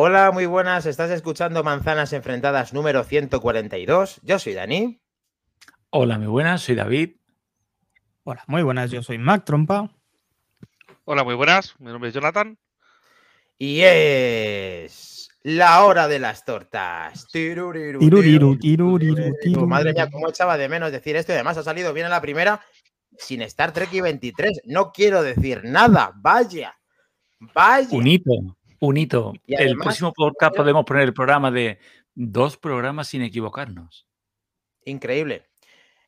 Hola, muy buenas. Estás escuchando Manzanas Enfrentadas número 142. Yo soy Dani. Hola, muy buenas. Soy David. Hola, muy buenas. Yo soy Mac Trompa. Hola, muy buenas. Mi nombre es Jonathan. Y es la hora de las tortas. Tiruriru, tiruriru, tiruriru. Madre mía, cómo echaba de menos decir esto. Y además ha salido bien a la primera sin Star Trek y 23. No quiero decir nada. Vaya. Vaya. Un hito. El próximo podcast podemos poner el programa de dos programas sin equivocarnos. Increíble.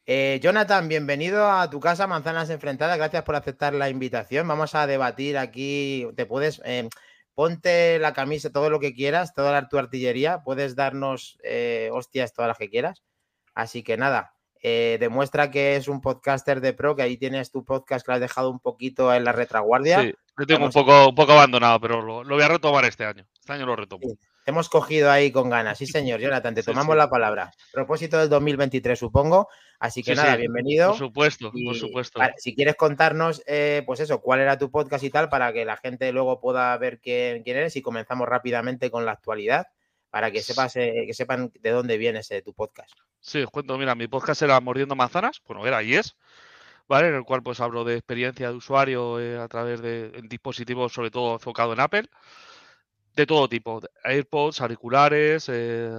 Eh, Jonathan, bienvenido a tu casa, Manzanas Enfrentadas. Gracias por aceptar la invitación. Vamos a debatir aquí. Te puedes. Eh, ponte la camisa, todo lo que quieras, toda tu artillería. Puedes darnos eh, hostias todas las que quieras. Así que nada, demuestra que es un podcaster de pro, que ahí tienes tu podcast que lo has dejado un poquito en la retaguardia. Sí. Lo tengo un poco, un poco abandonado, pero lo, voy a retomar este año. Este año lo retomo. hemos cogido ahí con ganas. Sí, señor, Jonathan, te tomamos la palabra. Propósito del 2023, supongo. Así que nada, bienvenido. Por supuesto, por supuesto. si quieres contarnos, eh, pues eso, cuál era tu podcast y tal, para que la gente luego pueda ver quién, quién eres y comenzamos rápidamente con la actualidad, para que, sepas, eh, que sepan de dónde viene ese, tu podcast. Sí, os cuento, mira, mi podcast era Mordiendo Manzanas, bueno, era y es. En el cual pues hablo de experiencia de usuario eh, a través de dispositivos, sobre todo enfocado en Apple, de todo tipo, AirPods, auriculares, eh,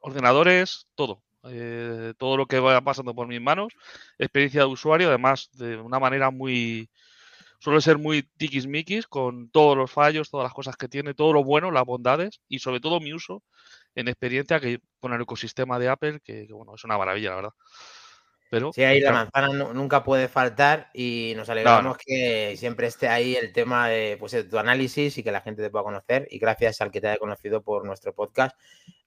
ordenadores, todo. Eh, todo lo que vaya pasando por mis manos, experiencia de usuario, además de una manera muy, suele ser muy tiquismiquis con todos los fallos, todas las cosas que tiene, todo lo bueno, las bondades y sobre todo mi uso en experiencia que con el ecosistema de Apple, que bueno, es una maravilla, la verdad. Pero, sí, ahí la manzana nunca puede faltar y nos alegramos que siempre esté ahí el tema de pues, tu análisis y que la gente te pueda conocer y gracias al que te haya conocido por nuestro podcast.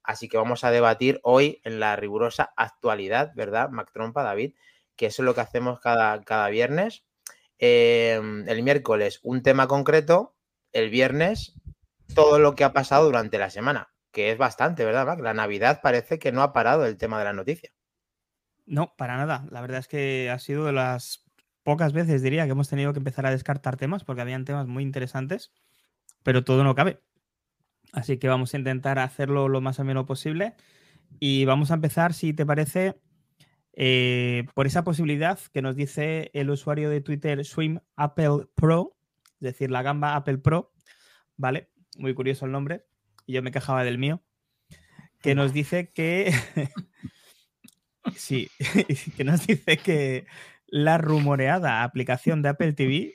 Así que vamos a debatir hoy en la rigurosa actualidad, ¿verdad, Mac Trompa, David? Que eso es lo que hacemos cada, cada viernes. Em, el miércoles un tema concreto, el viernes todo lo que ha pasado durante la semana, que es bastante, ¿verdad, Mac? La Navidad parece que no ha parado el tema de la noticia. No, para nada. La verdad es que ha sido de las pocas veces, diría, que hemos tenido que empezar a descartar temas porque habían temas muy interesantes, pero todo no cabe. Así que vamos a intentar hacerlo lo más ameno posible y vamos a empezar, si te parece, eh, por esa posibilidad que nos dice el usuario de Twitter Swim Apple Pro, es decir, la gamba Apple Pro, ¿vale? Muy curioso el nombre, y yo me quejaba del mío, que nos dice que Sí, que nos dice que la rumoreada aplicación de Apple TV.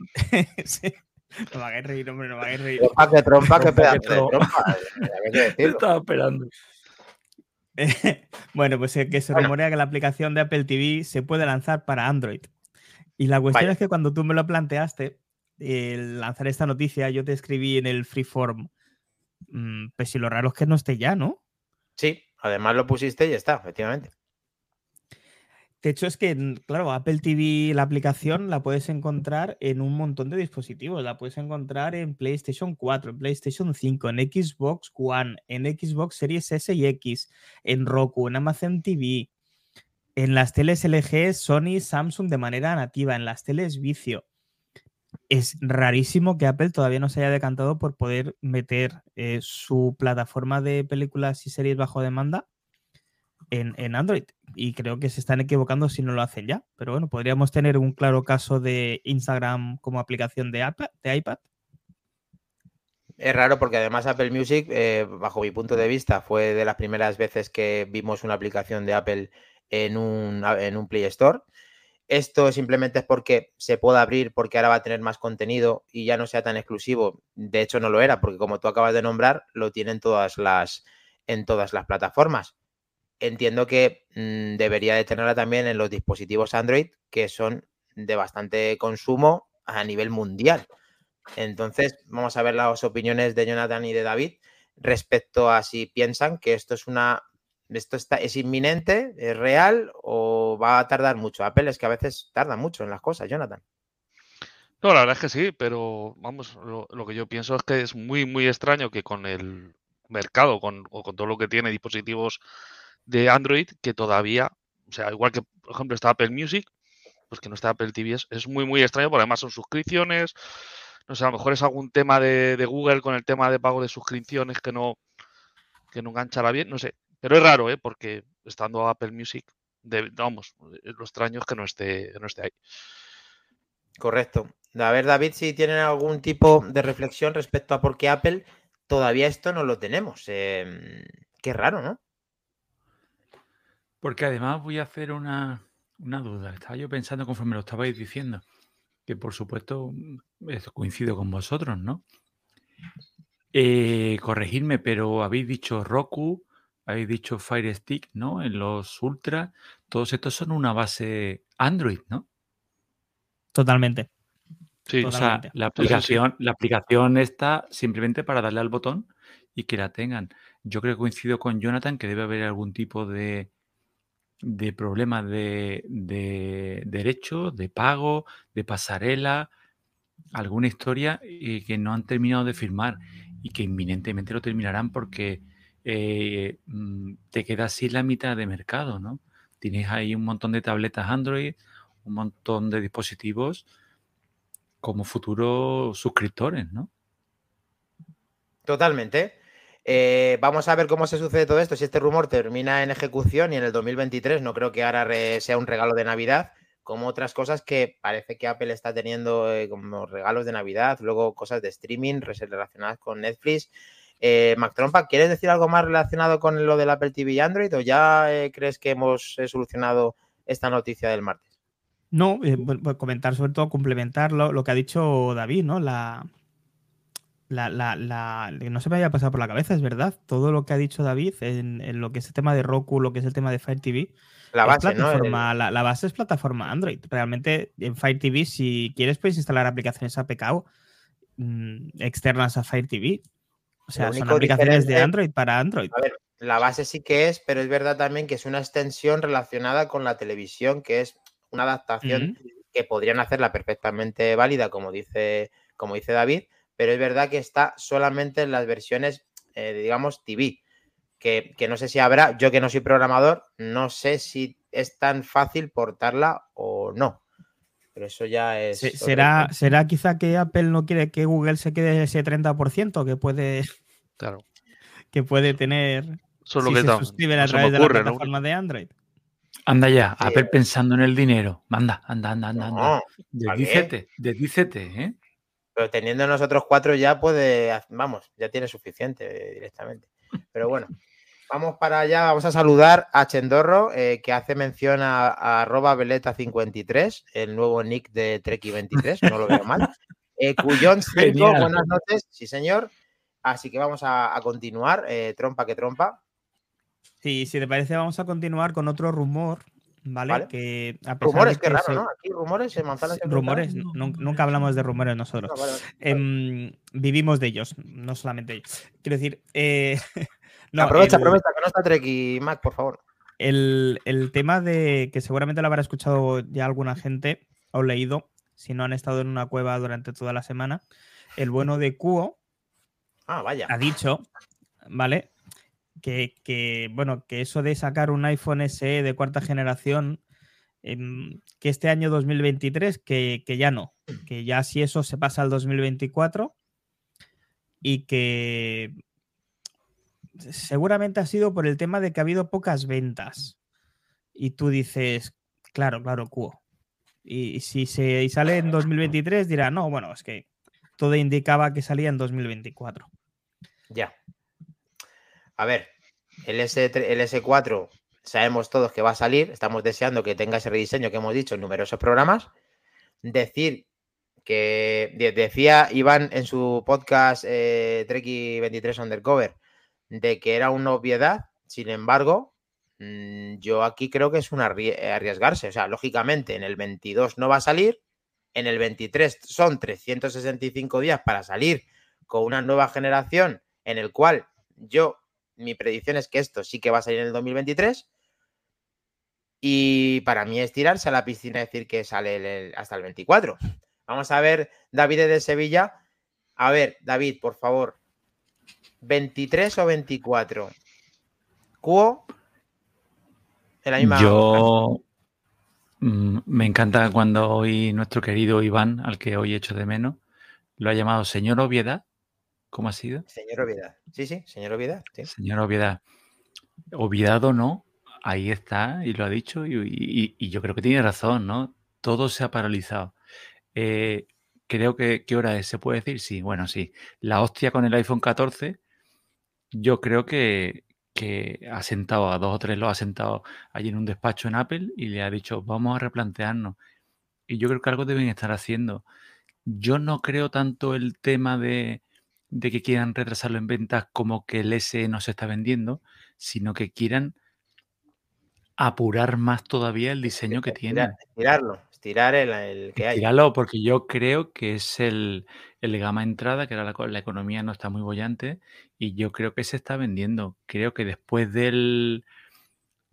No me hagáis reír, hombre, no me hagáis reír. Trompa, que trompa, que pedazo trompa. Estaba esperando. bueno, pues eh, que se rumorea que la aplicación de Apple TV se puede lanzar para Android. Y la cuestión es que cuando tú me lo planteaste, el lanzar esta noticia, yo te escribí en el freeform. Mm, pues si lo raro es que no esté ya, ¿no? Sí, además lo pusiste y ya está, efectivamente. De hecho, es que, claro, Apple TV, la aplicación, la puedes encontrar en un montón de dispositivos. La puedes encontrar en PlayStation 4, en PlayStation 5, en Xbox One, en Xbox Series S y X, en Roku, en Amazon TV, en las teles LG, Sony, Samsung de manera nativa, en las teles vicio. Es rarísimo que Apple todavía no se haya decantado por poder meter eh, su plataforma de películas y series bajo demanda en, Android. Y creo que se están equivocando si no lo hacen ya. Pero bueno, podríamos tener un claro caso de Instagram como aplicación de, de iPad. Es raro porque además Apple Music, eh, bajo mi punto de vista, fue de las primeras veces que vimos una aplicación de Apple en un, en un Play Store. Esto simplemente es porque se puede abrir, porque ahora va a tener más contenido y ya no sea tan exclusivo. De hecho, no lo era, porque como tú acabas de nombrar, lo tienen todas las, en todas las plataformas entiendo que mm, debería de tenerla también en los dispositivos Android, que son de bastante consumo a nivel mundial. Entonces, vamos a ver las opiniones de Jonathan y de David respecto a si piensan que esto es una esto está, es inminente, es real o va a tardar mucho. Apple es que a veces tarda mucho en las cosas, Jonathan. No, la verdad es que sí, pero vamos, lo, que yo pienso es que es muy, muy extraño que con el mercado con, o con todo lo que tiene dispositivos de Android que todavía, o sea, igual que por ejemplo está Apple Music, pues que no está Apple TV, es, muy, muy extraño, porque además son suscripciones, no sé, a lo mejor es algún tema de, Google con el tema de pago de suscripciones que no, que no enganchará bien, no sé. Pero es raro, ¿eh? Porque estando Apple Music, vamos, lo extraño es que no esté, no esté ahí. Correcto. A ver, David, si tienen algún tipo de reflexión respecto a por qué Apple todavía esto no lo tenemos. Em, qué raro, ¿no? Porque además voy a hacer una, una duda. Estaba yo pensando conforme lo estabais diciendo que por supuesto mm, coincido con vosotros, ¿no? Eh, corregidme, pero habéis dicho Roku, habéis dicho Fire Stick, ¿no? En los Ultra, todos estos son una base Android, ¿no? Totalmente. Sí, o sea, la aplicación, la aplicación está simplemente para darle al botón y que la tengan. Yo creo que coincido con Jonathan que debe haber algún tipo de, de problemas de, de derecho, de pago, de pasarela, alguna historia y que no han terminado de firmar y que inminentemente lo terminarán porque eh, mm, te quedas sin la mitad de mercado, ¿no? Tienes ahí un montón de tabletas Android, un montón de dispositivos como futuros suscriptores, ¿no? Totalmente. Eh, vamos a ver cómo se sucede todo esto. Si este rumor termina en ejecución y en el 2023, no creo que ahora sea un regalo de Navidad, como otras cosas que parece que Apple está teniendo eh, como regalos de Navidad, luego cosas de streaming relacionadas con Netflix. Eh, Mac Trompa, ¿quieres decir algo más relacionado con lo del Apple TV y Android o ya eh, crees que hemos solucionado esta noticia del martes? No, comentar sobre todo, complementar lo, que ha dicho David, ¿no? La, la, no se me había pasado por la cabeza, es verdad. Todo lo que ha dicho David en, lo que es el tema de Roku, lo que es el tema de Fire TV. La base, la, base es plataforma Android. Realmente en Fire TV, si quieres, puedes instalar aplicaciones APK mm, externas a Fire TV. O sea, son aplicaciones de Android para Android. A ver, la base sí que es, pero es verdad también que es una extensión relacionada con la televisión, que es una adaptación que podrían hacerla perfectamente válida, como dice, como dice David, pero es verdad que está solamente en las versiones, eh, digamos, TV. Que, no sé si habrá, yo que no soy programador, no sé si es tan fácil portarla o no. Pero eso ya es. ¿Será, ¿Será quizá que Apple no quiere que Google se quede ese 30% que puede. Claro. Que puede tener. Solo que se suscriben a través de la plataforma de Android. Anda ya, Apple pensando en el dinero. Anda, anda, anda, anda. anda. Desdícete, desdícete, ¿eh? Pero teniendo nosotros cuatro ya puede, vamos, ya tiene suficiente directamente. Pero bueno, vamos para allá, vamos a saludar a Chendorro, eh, que hace mención a, arroba veleta53, el nuevo nick de Treki23, no lo veo mal. Eh, Cuyón 5, buenas noches, sí señor. Así que vamos a, continuar, eh, trompa que trompa. Sí, si te parece, vamos a continuar con otro rumor ¿vale? Que rumores, qué raro, ¿no? Aquí rumores en manzanas. Rumores, nunca hablamos de rumores nosotros. Em, vivimos de ellos, no solamente ellos. Quiero decir. Eh, aprovecha, aprovecha, que no está Trek y Mac, por favor. El, tema de que seguramente lo habrá escuchado ya alguna gente o leído, si no han estado en una cueva durante toda la semana. El bueno de Cuo ah, vaya. ha dicho, ¿vale? Que, bueno, que eso de sacar un iPhone SE de cuarta generación, em, que este año 2023, que, ya no, que ya si eso se pasa al 2024 y que seguramente ha sido por el tema de que ha habido pocas ventas. Y tú dices, claro, claro, cuo. Y, si se sale en 2023, dirá, no, bueno, es que todo indicaba que salía en 2024. Ya. A ver, el, S, el S4 sabemos todos que va a salir, estamos deseando que tenga ese rediseño que hemos dicho en numerosos programas. Decir que decía Iván en su podcast eh, Treki 23 Undercover de que era una obviedad, sin embargo, mm, yo aquí creo que es un arriesgarse. O sea, lógicamente en el 22 no va a salir, en el 23 son 365 días para salir con una nueva generación en el cual yo mi predicción es que esto sí que va a salir en el 2023. Y para mí es tirarse a la piscina y decir que sale hasta el 24. Vamos a ver, David de Sevilla. A ver, David, por favor. ¿23 o 24? ¿Cuo? Yo mm, me encanta cuando hoy nuestro querido Iván, al que hoy echo de menos, lo ha llamado señor Obviedad. ¿Cómo ha sido? Señor Obviedad. Sí, sí, señor Obviedad. Señor Obviedad. Obviado no, ahí está y lo ha dicho y, yo creo que tiene razón, ¿no? Todo se ha paralizado. Eh, creo que, ¿qué hora es? ¿Se puede decir? Sí, bueno, sí. La hostia con el iPhone 14, yo creo que, que ha sentado a dos o tres, lo ha sentado allí en un despacho en Apple y le ha dicho, vamos a replantearnos. Y yo creo que algo deben estar haciendo. Yo no creo tanto el tema de, de que quieran retrasarlo en ventas como que el S no se está vendiendo, sino que quieran apurar más todavía el diseño que tienen. Estirarlo, estirar el, que hay. Estirarlo, porque yo creo que es el, el gama entrada, que ahora la, la, economía no está muy bollante, y yo creo que se está vendiendo. Creo que después del.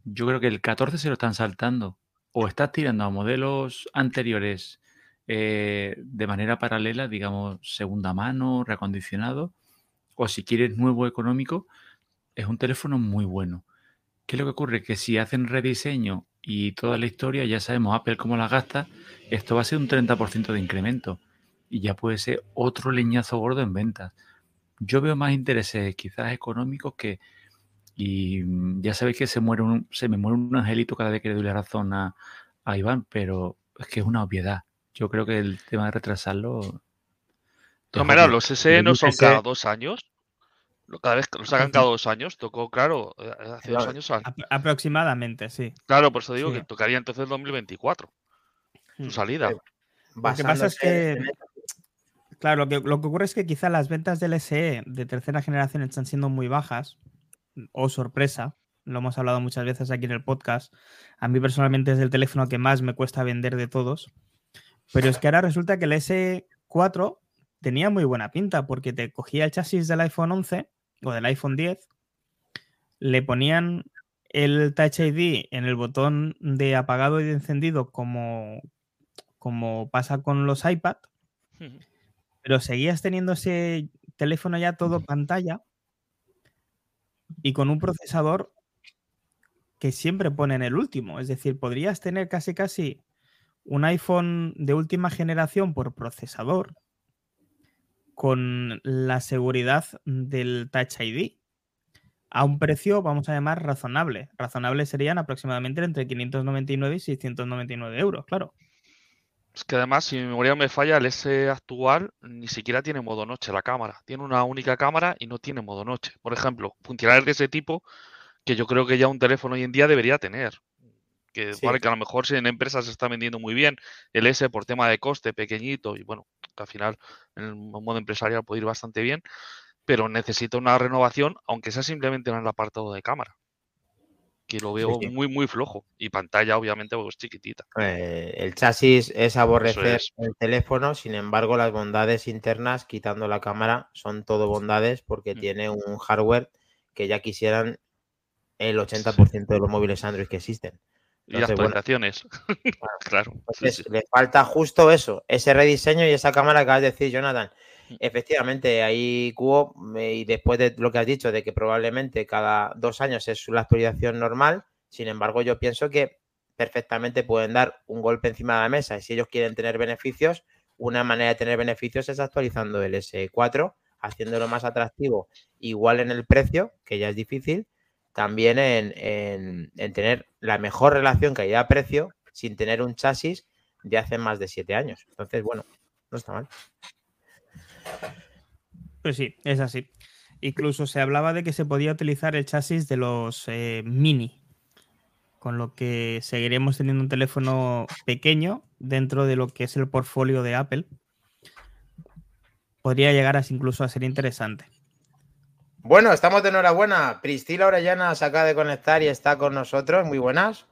Yo creo que el 14 se lo están saltando. O estás tirando a modelos anteriores eh, de manera paralela, digamos, segunda mano, reacondicionado, o si quieres nuevo económico, es un teléfono muy bueno. ¿Qué es lo que ocurre? Que si hacen rediseño y toda la historia, ya sabemos Apple cómo la gasta, esto va a ser un 30% de incremento y ya puede ser otro leñazo gordo en ventas. Yo veo más intereses quizás económicos que... Y ya sabéis que se, muere un, se me muere un angelito cada vez que le doy la razón a, a Iván, pero es que es una obviedad. Yo creo que el tema de retrasarlo... No, mira, los SE no son cada dos años. Cada vez que lo sacan cada dos años, tocó, claro, eh, hace dos años. Aproximadamente, sí. Claro, por eso digo que tocaría entonces el 2024. Su hmm. salida. Lo que pasa es que. Claro, lo que, lo que ocurre es que quizá las ventas del SE de tercera generación están siendo muy bajas. O sorpresa. Lo hemos hablado muchas veces aquí en el podcast. A mí personalmente es el teléfono que más me cuesta vender de todos. Pero es que ahora resulta que el S4 tenía muy buena pinta porque te cogía el chasis del iPhone 11 o del iPhone 10, le ponían el Touch ID en el botón de apagado y de encendido como, como pasa con los iPad, pero seguías teniendo ese teléfono ya todo pantalla y con un procesador que siempre pone en el último. Es decir, podrías tener casi casi un iPhone de última generación por procesador con la seguridad del Touch ID a un precio, vamos a llamar, razonable. Razonable serían aproximadamente entre 599 y 699 euros, claro. Es que además, si mi memoria me falla, el S actual ni siquiera tiene modo noche la cámara. Tiene una única cámara y no tiene modo noche. Por ejemplo, funcionarios de ese tipo que yo creo que ya un teléfono hoy en día debería tener. Que, vale, que a lo mejor si en empresas se está vendiendo muy bien el S por tema de coste pequeñito y bueno, que al final en el modo empresarial puede ir bastante bien, pero necesita una renovación, aunque sea simplemente en el apartado de cámara, que lo veo muy, muy flojo. Y pantalla, obviamente, pues chiquitita. Eh, el chasis es aborrecer el teléfono, sin embargo, las bondades internas, quitando la cámara, son todo bondades porque mm. tiene un hardware que ya quisieran el 80% de los móviles Android que existen. Y las actualizaciones. claro. le falta justo eso, ese rediseño y esa cámara que acabas de decir, Jonathan. Efectivamente, ahí Cubo, y después de lo que has dicho, de que probablemente cada dos años es la actualización normal, sin embargo, yo pienso que perfectamente pueden dar un golpe encima de la mesa y si ellos quieren tener beneficios, una manera de tener beneficios es actualizando el S4, haciéndolo más atractivo, igual en el precio, que ya es difícil, también en, en tener la mejor relación calidad-precio sin tener un chasis de hace más de siete años. Entonces, bueno, no está mal. Pues sí, es así. Incluso se hablaba de que se podía utilizar el chasis de los eh, mini, con lo que seguiremos teniendo un teléfono pequeño dentro de lo que es el portfolio de Apple. Podría llegar a, incluso a ser interesante. Bueno, estamos de enhorabuena. Priscila Orellana se acaba de conectar y está con nosotros. Muy buenas.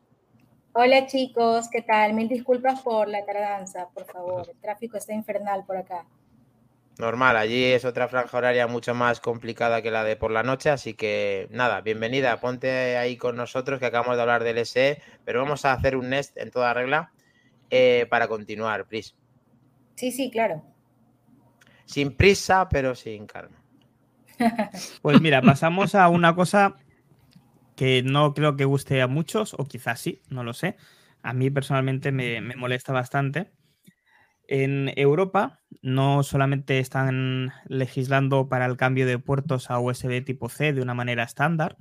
Hola chicos, ¿qué tal? Mil disculpas por la tardanza, por favor. El tráfico está infernal por acá. Normal, allí es otra franja horaria mucho más complicada que la de por la noche, así que nada, bienvenida, ponte ahí con nosotros que acabamos de hablar del SE, pero vamos a hacer un Nest en toda regla eh, para continuar, Pris. Sí, sí, claro. Sin prisa, pero sin calma. Pues mira, pasamos a una cosa que no creo que guste a muchos, o quizás sí, no lo sé. A mí personalmente me molesta bastante en Europa no solamente están legislando para el cambio de puertos a USB tipo C de una manera estándar,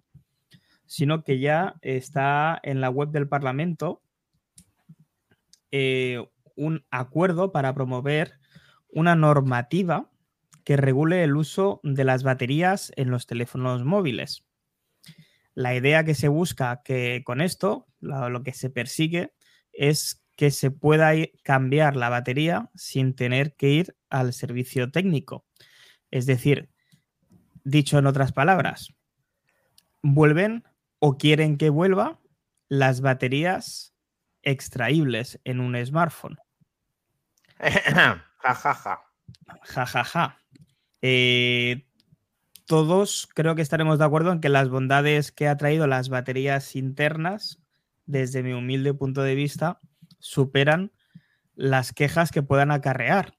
sino que ya está en la web del Parlamento eh, un acuerdo para promover una normativa que regule el uso de las baterías en los teléfonos móviles. La idea que se busca que con esto, lo que se persigue, es que se pueda cambiar la batería sin tener que ir al servicio técnico. Es decir, dicho en otras palabras, vuelven o quieren que vuelva las baterías extraíbles en un smartphone. Jajaja. Jajaja. Eh, todos creo que estaremos de acuerdo en que las bondades que ha traído las baterías internas, desde mi humilde punto de vista, superan las quejas que puedan acarrear,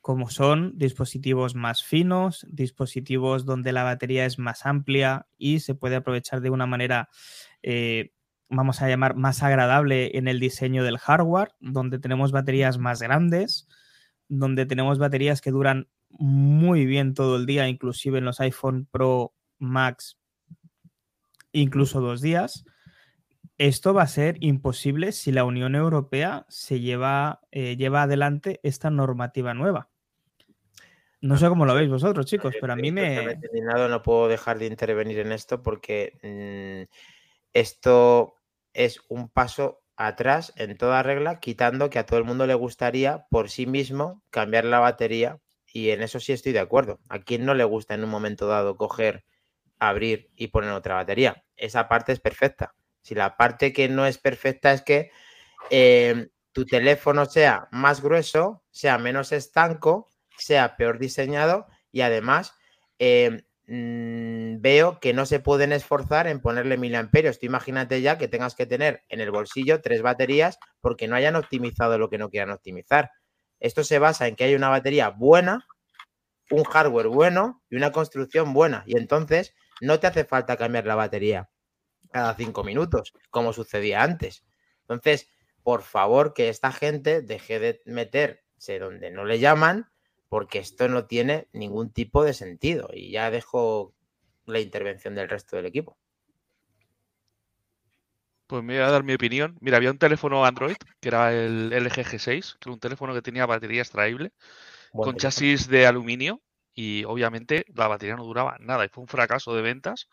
como son dispositivos más finos, dispositivos donde la batería es más amplia y se puede aprovechar de una manera, eh, vamos a llamar, más agradable en el diseño del hardware, donde tenemos baterías más grandes, donde tenemos baterías que duran muy bien todo el día, inclusive en los iPhone Pro Max, incluso dos días esto va a ser imposible si la Unión Europea se lleva, eh, lleva adelante esta normativa nueva. No sé cómo lo veis vosotros, chicos, pero a mí me... No puedo dejar de intervenir en esto porque mm, esto es un paso atrás en toda regla, quitando que a todo el mundo le gustaría por sí mismo cambiar la batería y en eso sí estoy de acuerdo. ¿A quién no le gusta en un momento dado coger, abrir y poner otra batería? Esa parte es perfecta. Si la parte que no es perfecta es que em, tu teléfono sea más grueso, sea menos estanco, sea peor diseñado y además em, mm, veo que no se pueden esforzar en ponerle miliamperios. Tú imagínate ya que tengas que tener en el bolsillo tres baterías porque no hayan optimizado lo que no quieran optimizar. Esto se basa en que hay una batería buena, un hardware bueno y una construcción buena. Y entonces no te hace falta cambiar la batería cada cinco minutos, como sucedía antes. Entonces, por favor, que esta gente deje de meterse donde no le llaman, porque esto no tiene ningún tipo de sentido. Y ya dejo la intervención del resto del equipo. Pues me voy a dar mi opinión. Mira, había un teléfono Android, que era el LG G6, que era un teléfono que tenía batería extraíble, con chasis de aluminio, y obviamente la batería no duraba nada, y fue un fracaso de ventas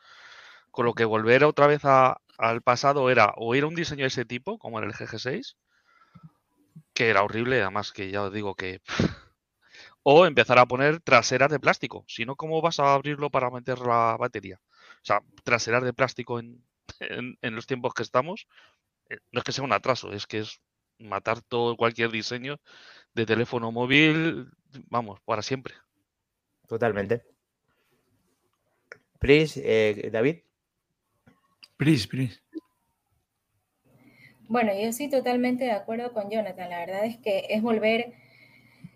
con lo que volver otra vez al pasado era o ir a un diseño de ese tipo, como en el GG6, que era horrible, además que ya os digo que... o empezar a poner traseras de plástico. Si no, ¿cómo vas a abrirlo para meter la batería? O sea, traseras de plástico en, en, los tiempos que estamos, eh, no es que sea un atraso, es que es matar todo cualquier diseño de teléfono móvil, vamos, para siempre. Totalmente. Please, eh, David. Bueno, yo sí totalmente de acuerdo con Jonathan. La verdad es que es volver,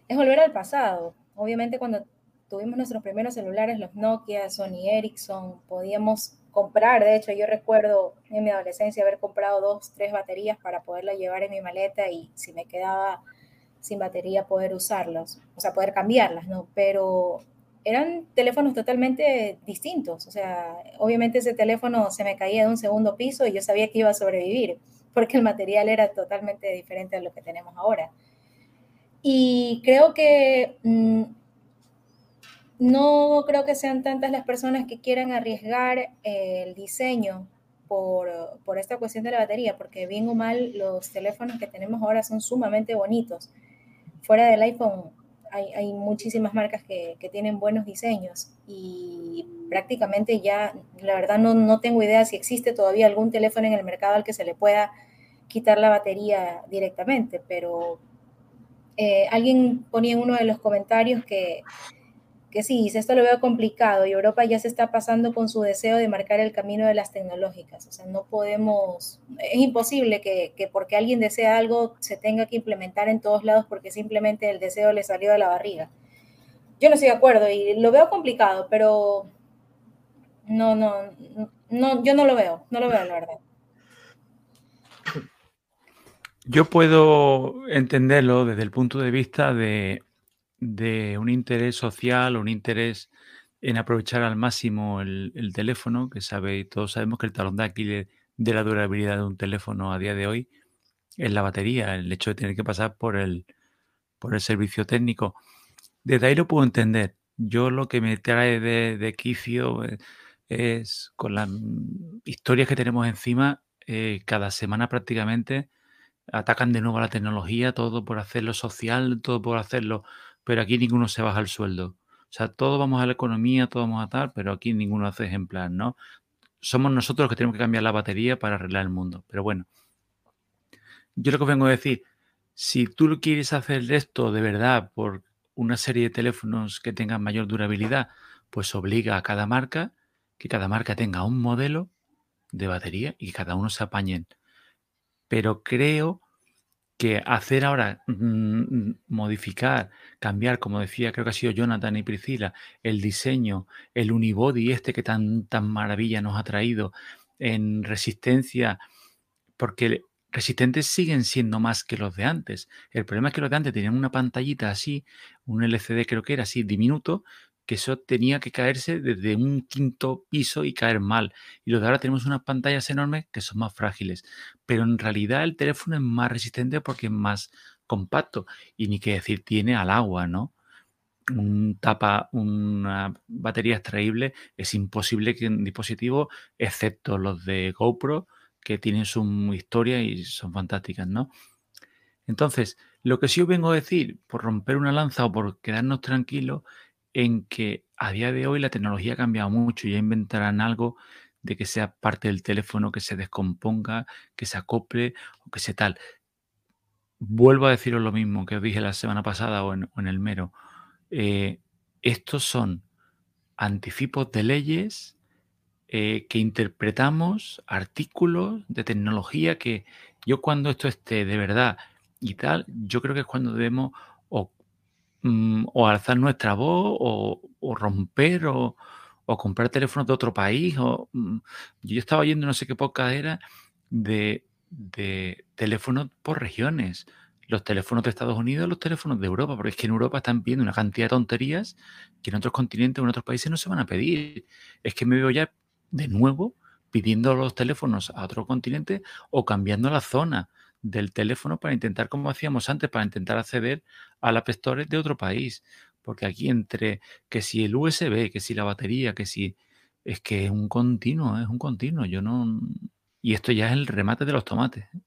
es volver al pasado. Obviamente cuando tuvimos nuestros primeros celulares, los Nokia, Sony Ericsson, podíamos comprar, de hecho yo recuerdo en mi adolescencia haber comprado dos, tres baterías para poderla llevar en mi maleta y si me quedaba sin batería poder usarlos, o sea, poder cambiarlas, ¿no? Pero eran teléfonos totalmente distintos. O sea, obviamente ese teléfono se me caía de un segundo piso y yo sabía que iba a sobrevivir, porque el material era totalmente diferente a lo que tenemos ahora. Y creo que mm, no creo que sean tantas las personas que quieran arriesgar el diseño por, por esta cuestión de la batería, porque bien o mal los teléfonos que tenemos ahora son sumamente bonitos. Fuera del iPhone, hay, muchísimas marcas que, tienen buenos diseños y prácticamente ya, la verdad no, no tengo idea si existe todavía algún teléfono en el mercado al que se le pueda quitar la batería directamente, pero eh, alguien ponía en uno de los comentarios que que sí, esto lo veo complicado y Europa ya se está pasando con su deseo de marcar el camino de las tecnológicas. O sea, no podemos, es imposible que, que, porque alguien desea algo se tenga que implementar en todos lados porque simplemente el deseo le salió de la barriga. Yo no estoy de acuerdo y lo veo complicado, pero no, no, no, yo no lo veo, no lo veo, la verdad. Yo puedo entenderlo desde el punto de vista de, un interés social, un interés en aprovechar al máximo el, teléfono, que sabe, todos sabemos que el talón de Aquiles de la durabilidad de un teléfono a día de hoy es la batería, el hecho de tener que pasar por el, por el servicio técnico. Desde ahí lo puedo entender. Yo lo que me trae de, de quicio eh, es, con las historias que tenemos encima, eh, cada semana prácticamente atacan de nuevo a la tecnología, todo por hacerlo social, todo por hacerlo, pero aquí ninguno se baja el sueldo. O sea, todo vamos a la economía, todo vamos a tal, pero aquí ninguno hace ejemplar, ¿no? Somos nosotros los que tenemos que cambiar la batería para arreglar el mundo. Pero bueno, yo lo que vengo a decir, si tú quieres hacer esto de verdad por una serie de teléfonos que tengan mayor durabilidad, pues obliga a cada marca que cada marca tenga un modelo de batería y cada uno se apañen pero creo que hacer ahora, mm, modificar, cambiar, como decía, creo que ha sido Jonathan y Priscila, el diseño, el unibody este que tan, tan maravilla nos ha traído en resistencia, porque resistentes siguen siendo más que los de antes. El problema es que los de antes tenían una pantallita así, un LCD creo que era así, diminuto, que eso tenía que caerse desde un quinto piso y caer mal. Y los de ahora tenemos unas pantallas enormes que son más frágiles. Pero en realidad el teléfono es más resistente porque es más compacto. Y ni que decir, tiene al agua, ¿no? Un tapa, una batería extraíble, es imposible que un dispositivo, excepto los de GoPro, que tienen su historia y son fantásticas, ¿no? Entonces, lo que sí os vengo a decir, por romper una lanza o por quedarnos tranquilos, en que a día de hoy la tecnología ha cambiado mucho y ya inventarán algo de que sea parte del teléfono, que se descomponga, que se acople o que se tal. Vuelvo a deciros lo mismo que os dije la semana pasada o en, el mero. Eh, estos son anticipos de leyes eh, que interpretamos, artículos de tecnología que yo cuando esto esté de verdad y tal, yo creo que es cuando debemos Mm, o alzar nuestra voz o, romper o, comprar teléfonos de otro país. O, mm, yo estaba oyendo no sé qué poca de, teléfonos por regiones. Los teléfonos de Estados Unidos, los teléfonos de Europa, porque es que en Europa están pidiendo una cantidad de tonterías que en otros continentes o en otros países no se van a pedir. Es que me veo ya de nuevo pidiendo los teléfonos a otro continente o cambiando la zona del teléfono para intentar, como hacíamos antes, para intentar acceder a App de otro país. Porque aquí entre que si el USB, que si la batería, que si... Es que es un continuo, es un continuo. Yo no... Y esto ya es el remate de los tomates. ¿eh?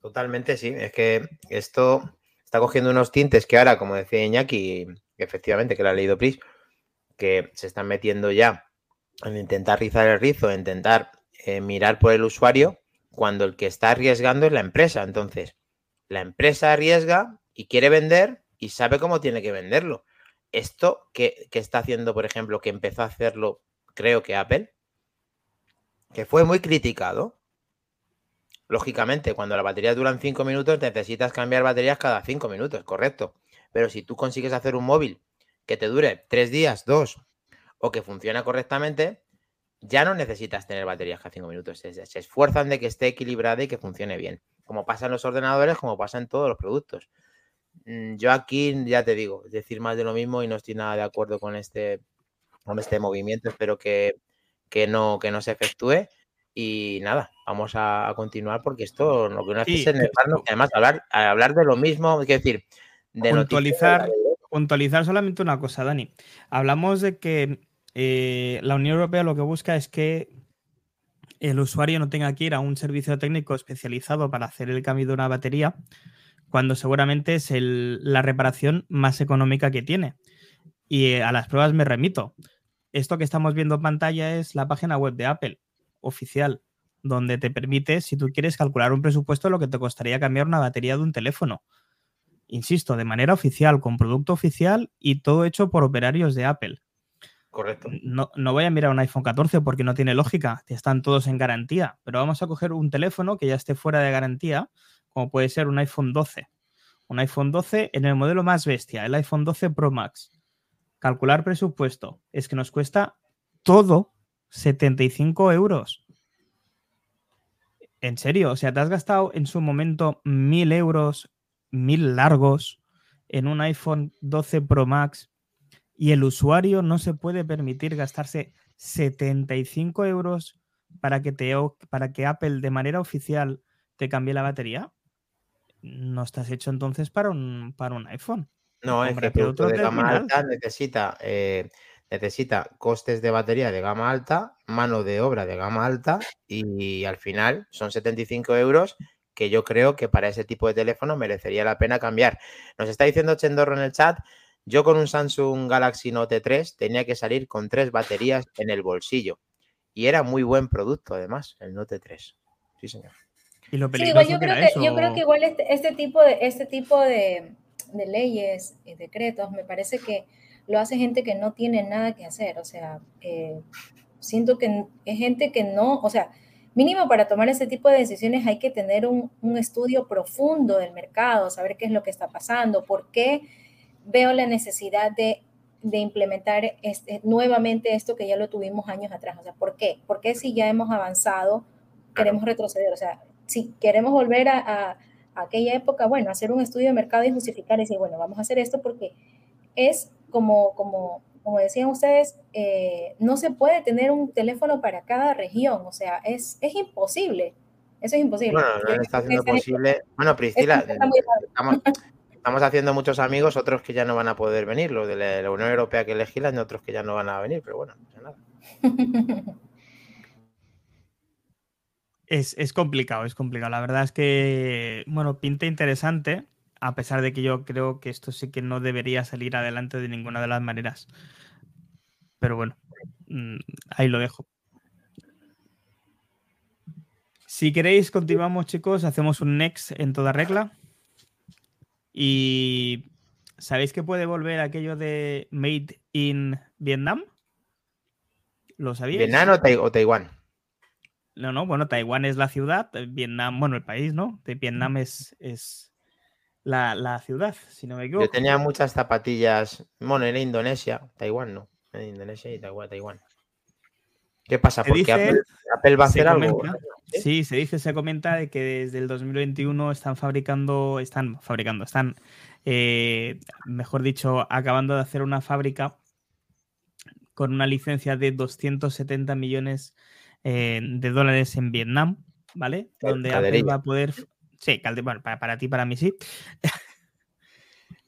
Totalmente, sí. Es que esto está cogiendo unos tintes que ahora, como decía Iñaki, efectivamente, que lo ha leído Pris, que se están metiendo ya en intentar rizar el rizo, en intentar eh, mirar por el usuario cuando el que está arriesgando es la empresa. Entonces, la empresa arriesga y quiere vender y sabe cómo tiene que venderlo. Esto que, está haciendo, por ejemplo, que empezó a hacerlo, creo que Apple, que fue muy criticado. Lógicamente, cuando las baterías duran 5 minutos, necesitas cambiar baterías cada 5 minutos, correcto. Pero si tú consigues hacer un móvil que te dure 3 días, 2, o que funcione correctamente, ya no necesitas tener baterías cada 5 minutos. Se, esfuerzan de que esté equilibrada y que funcione bien. Como pasa en los ordenadores, como pasa en todos los productos. Mm, yo aquí ya te digo, decir más de lo mismo y no estoy nada de acuerdo con este, con este movimiento. Espero que, no, que no se efectúe. Y nada, vamos a, continuar porque esto lo que no hace es además hablar, hablar de lo mismo, es decir, de puntualizar, puntualizar solamente una cosa, Dani. Hablamos de que eh, la Unión Europea lo que busca es que el usuario no tenga que ir a un servicio técnico especializado para hacer el cambio de una batería, cuando seguramente es la reparación más económica que tiene. Y eh, a las pruebas me remito. Esto que estamos viendo en pantalla es la página web de Apple, oficial, donde te permite, si tú quieres, calcular un presupuesto lo que te costaría cambiar una batería de un teléfono. Insisto, de manera oficial, con producto oficial y todo hecho por operarios de Apple. Correcto. No, no, voy a mirar un iPhone 14 porque no tiene lógica, están todos en garantía, pero vamos a coger un teléfono que ya esté fuera de garantía, como puede ser un iPhone 12. Un iPhone 12 en el modelo más bestia, el iPhone 12 Pro Max. Calcular presupuesto es que nos cuesta todo 75 euros. ¿En serio? O sea, ¿te has gastado en su momento mil euros, mil largos, en un iPhone 12 Pro Max y el usuario no se puede permitir gastarse 75 euros para que, te, para que Apple de manera oficial te cambie la batería? No estás hecho entonces para un, para un iPhone. No, es que el producto de gama alta necesita, eh, necesita costes de batería de gama alta, mano de obra de gama alta y al final son 75 euros que yo creo que para ese tipo de teléfono merecería la pena cambiar. Nos está diciendo Chendorro en el chat, yo con un Samsung Galaxy Note 3 tenía que salir con tres baterías en el bolsillo y era muy buen producto además, el Note 3. Sí, señor. Y lo sí, igual yo, creo que, yo creo que igual este, este tipo de, este tipo de, de leyes y decretos, me parece que lo hace gente que no tiene nada que hacer. O sea, eh, siento que es gente que no, o sea, mínimo para tomar ese tipo de decisiones hay que tener un, estudio profundo del mercado, saber qué es lo que está pasando, por qué veo la necesidad de, implementar este, nuevamente esto que ya lo tuvimos años atrás. O sea, ¿por qué? ¿Por qué si ya hemos avanzado queremos retroceder? O sea, si queremos volver a aquella época, bueno, hacer un estudio de mercado y justificar y decir, bueno, vamos a hacer esto porque es como, como, como decían ustedes, eh, no se puede tener un teléfono para cada región, o sea, es, es imposible. Eso es imposible. Bueno, no está haciendo posible. Bueno, Priscila, estamos, haciendo muchos amigos, otros que ya no van a poder venir, los de la, Unión Europea que legislan y otros que ya no van a venir, pero bueno, no nada. Es, complicado, es complicado. La verdad es que, bueno, pinta interesante, a pesar de que yo creo que esto sí que no debería salir adelante de ninguna de las maneras. Pero bueno, mm, ahí lo dejo. Si queréis, continuamos, chicos. Hacemos un next en toda regla. Y ¿sabéis que puede volver aquello de Made in Vietnam? ¿Lo sabíais? ¿Vietnam o Taiwán? No, no, bueno, Taiwán es la ciudad, Vietnam, bueno, el país, ¿no? De Vietnam es, es la, ciudad, si no me equivoco. Yo tenía muchas zapatillas, bueno, en Indonesia, Taiwán no, en Indonesia y Taiwán, Taiwán. ¿Qué pasa? Porque Apple, va a hacer algo. ¿sí? se dice, se comenta de que desde el 2021 están fabricando, están fabricando, están, eh, mejor dicho, acabando de hacer una fábrica con una licencia de 270 millones eh, de dólares en Vietnam, ¿vale? Donde Apple va a poder. Sí, bueno, para, ti, para mí sí.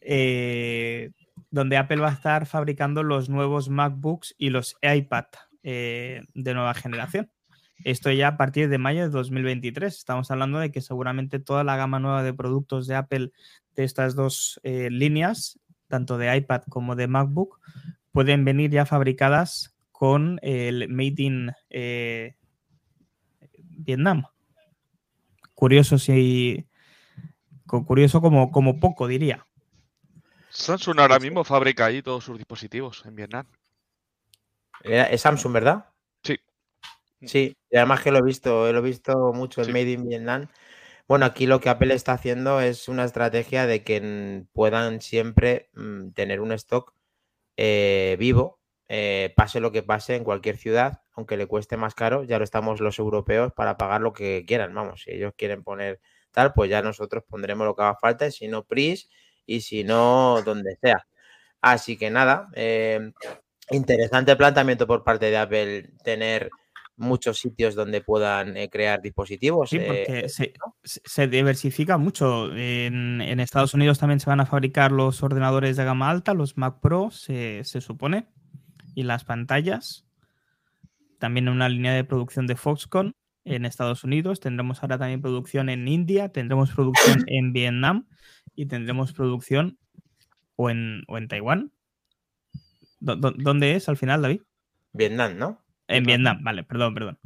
Eh, donde Apple va a estar fabricando los nuevos MacBooks y los iPad eh, de nueva generación. Esto ya a partir de mayo de 2023. Estamos hablando de que seguramente toda la gama nueva de productos de Apple de estas dos líneas, tanto de iPad como de MacBook, pueden venir ya fabricadas con el Made in eh, Vietnam. Curioso si. Curioso como, como poco, diría. Samsung ahora mismo fabrica ahí todos sus dispositivos en Vietnam. Es Samsung, ¿verdad? Sí. Sí, y además que lo he visto, lo he visto mucho el Made in Vietnam. Bueno, aquí lo que Apple está haciendo es una estrategia de que puedan siempre mm, tener un stock eh, vivo eh, pase lo que pase en cualquier ciudad, aunque le cueste más caro, ya lo estamos los europeos para pagar lo que quieran. Vamos, si ellos quieren poner tal, pues ya nosotros pondremos lo que haga falta, y si no PRIS y si no donde sea. Así que nada, eh, interesante planteamiento por parte de Apple tener muchos sitios donde puedan eh, crear dispositivos. Sí, porque se, diversifica mucho. En, Estados Unidos también se van a fabricar los ordenadores de gama alta, los Mac Pro, se supone y las pantallas. También una línea de producción de Foxconn en Estados Unidos. Tendremos ahora también producción en India, tendremos producción en Vietnam y tendremos producción o en, o en Taiwán. ¿Dónde es al final, David? Vietnam, ¿no? En Vietnam, vale, perdón, perdón.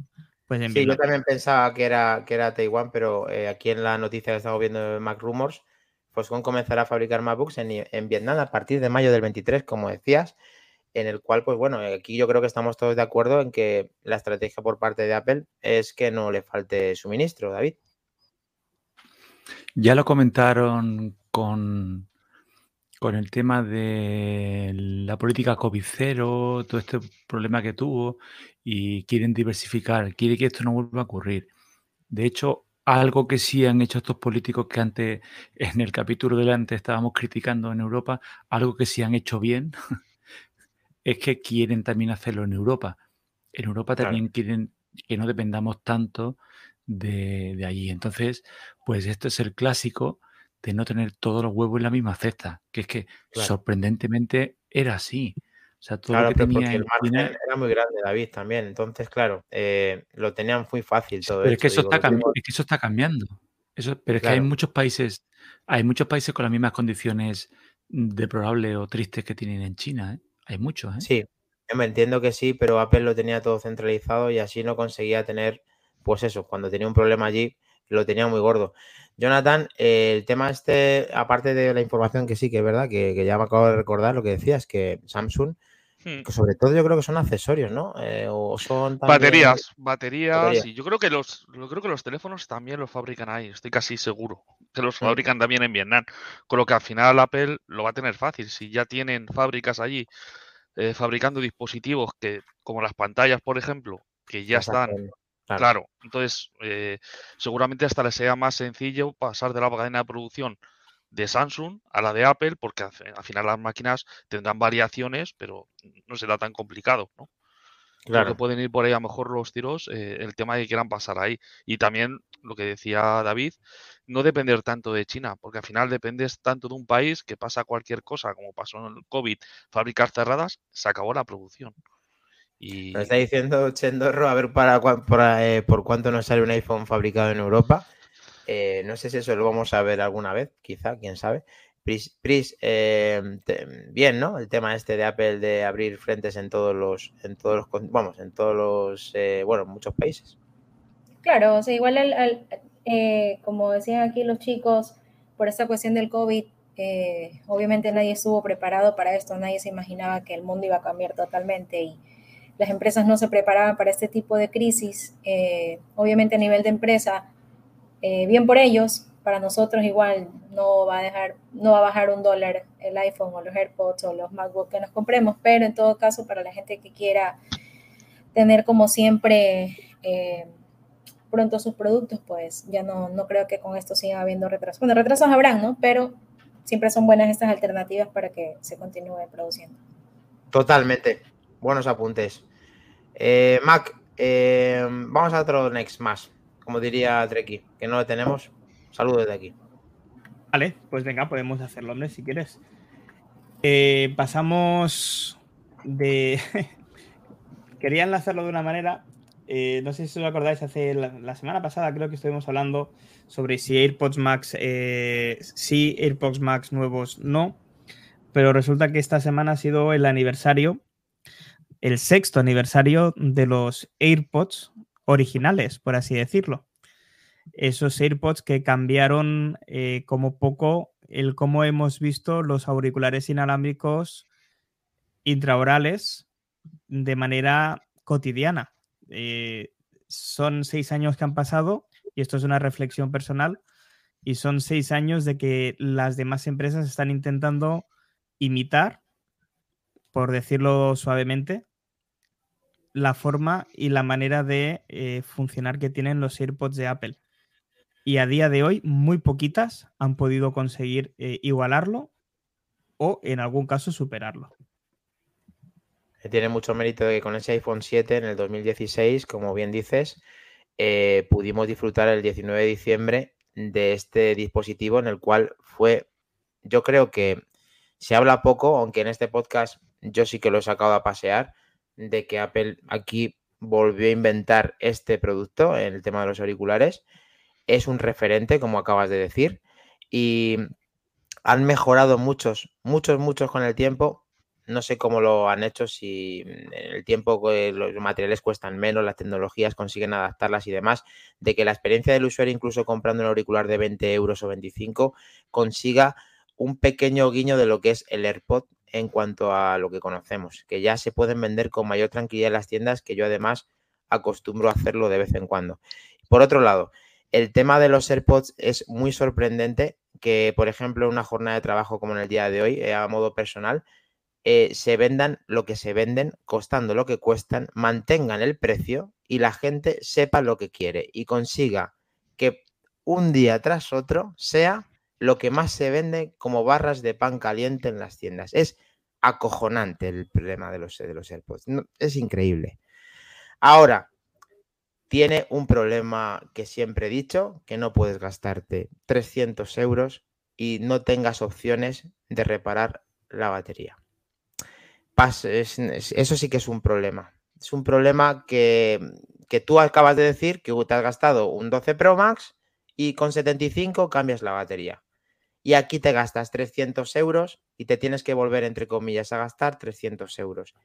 Pues sí, yo también pensaba que era, que era Taiwán, pero eh, aquí en la noticia que estamos viendo de Mac Rumors, Foxconn comenzará a fabricar MacBooks en, en Vietnam a partir de mayo del 23, como decías, en el cual, pues bueno, aquí yo creo que estamos todos de acuerdo en que la estrategia por parte de Apple es que no le falte suministro, David. Ya lo comentaron con, con el tema de la política COVID-0, todo este problema que tuvo, y quieren diversificar, quiere que esto no vuelva a ocurrir. De hecho, algo que sí han hecho estos políticos que antes, en el capítulo delante estábamos criticando en Europa, algo que sí han hecho bien, es que quieren también hacerlo en Europa. En Europa también quieren que no dependamos tanto de, allí. Entonces, pues esto es el clásico de no tener todos los huevos en la misma cesta, que es que sorprendentemente era así. O sea, todo lo que tenía el margen era muy grande, David, también. Entonces, claro, eh, lo tenían muy fácil todo pero Es que, eso está es que eso está cambiando. Eso, pero es que hay muchos países, hay muchos países con las mismas condiciones deplorables o tristes que tienen en China. ¿eh? Hay muchos. ¿eh? Sí, yo me entiendo que sí, pero Apple lo tenía todo centralizado y así no conseguía tener, pues eso, cuando tenía un problema allí, lo tenía muy gordo. Jonathan, el tema este, aparte de la información que sí, que es verdad, que, ya me acabo de recordar lo que decías, que Samsung, hmm. sobre todo yo creo que son accesorios, ¿no? Eh, o son baterías, baterías, y yo creo que los, yo creo que los teléfonos también los fabrican ahí, estoy casi seguro que los hmm. fabrican también en Vietnam, con lo que al final Apple lo va a tener fácil, si ya tienen fábricas allí eh, fabricando dispositivos que, como las pantallas, por ejemplo, que ya están Claro. entonces eh, seguramente hasta les sea más sencillo pasar de la cadena de producción de Samsung a la de Apple, porque al final las máquinas tendrán variaciones, pero no será tan complicado, ¿no? Claro. que pueden ir por ahí a lo mejor los tiros, eh, el tema de que quieran pasar ahí. Y también lo que decía David, no depender tanto de China, porque al final dependes tanto de un país que pasa cualquier cosa, como pasó en el COVID, fábricas cerradas, se acabó la producción. Y... está diciendo Chendorro, a ver para, eh, por cuánto nos sale un iPhone fabricado en Europa. Eh, no sé si eso lo vamos a ver alguna vez, quizá, quién sabe. Pris, eh, bien, ¿no? El tema este de Apple de abrir frentes en todos los, en todos los, vamos, en todos los, bueno, muchos países. Claro, o sea, igual como decían aquí los chicos, por esta cuestión del COVID, obviamente nadie estuvo preparado para esto, nadie se imaginaba que el mundo iba a cambiar totalmente y las empresas no se preparaban para este tipo de crisis. Eh, obviamente a nivel de empresa, eh, bien por ellos, para nosotros igual no va a dejar, no va a bajar un dólar el iPhone o los AirPods o los MacBook que nos compremos, pero en todo caso para la gente que quiera tener como siempre eh, pronto sus productos, pues ya no, no creo que con esto siga habiendo retrasos. Bueno, retrasos habrán, ¿no? Pero siempre son buenas estas alternativas para que se continúe produciendo. Totalmente buenos apuntes. Eh, Mac, eh, vamos a otro next más, como diría Treki, que no lo tenemos. Saludos de aquí. Vale, pues venga, podemos hacerlo, hombre, si quieres. Eh, pasamos de. Quería enlazarlo de una manera. no sé si os acordáis, hace la, semana pasada creo que estuvimos hablando sobre si AirPods Max, sí, AirPods Max nuevos no. Pero resulta que esta semana ha sido el aniversario el sexto aniversario de los AirPods originales, por así decirlo. Esos AirPods que cambiaron eh, como poco el cómo hemos visto los auriculares inalámbricos intraorales de manera cotidiana. Eh, son seis años que han pasado, y esto es una reflexión personal, y son seis años de que las demás empresas están intentando imitar, por decirlo suavemente, la forma y la manera de eh, funcionar que tienen los AirPods de Apple. Y a día de hoy, muy poquitas han podido conseguir eh, igualarlo o en algún caso superarlo. Tiene mucho mérito de que con ese iPhone 7 en el 2016, como bien dices, eh, pudimos disfrutar el 19 de diciembre de este dispositivo en el cual fue, yo creo que se habla poco, aunque en este podcast yo sí que lo he sacado a pasear, de que Apple aquí volvió a inventar este producto en el tema de los auriculares. Es un referente, como acabas de decir, y han mejorado muchos, muchos, muchos con el tiempo. No sé cómo lo han hecho, si en el tiempo los materiales cuestan menos, las tecnologías consiguen adaptarlas y demás, de que la experiencia del usuario, incluso comprando un auricular de 20 euros o 25, consiga un pequeño guiño de lo que es el AirPod en cuanto a lo que conocemos, que ya se pueden vender con mayor tranquilidad en las tiendas, que yo además acostumbro a hacerlo de vez en cuando. Por otro lado, el tema de los AirPods es muy sorprendente que, por ejemplo, en una jornada de trabajo como en el día de hoy, eh, a modo personal, eh, se vendan lo que se venden, costando lo que cuestan, mantengan el precio y la gente sepa lo que quiere y consiga que un día tras otro sea lo que más se vende como barras de pan caliente en las tiendas. Es acojonante el problema de los, de los AirPods. es increíble. Ahora, tiene un problema que siempre he dicho, que no puedes gastarte 300 euros y no tengas opciones de reparar la batería. eso sí que es un problema. Es un problema que, que tú acabas de decir que te has gastado un 12 Pro Max y con 75 cambias la batería. Y aquí te gastas 300 euros y te tienes que volver, entre comillas, a gastar 300 euros.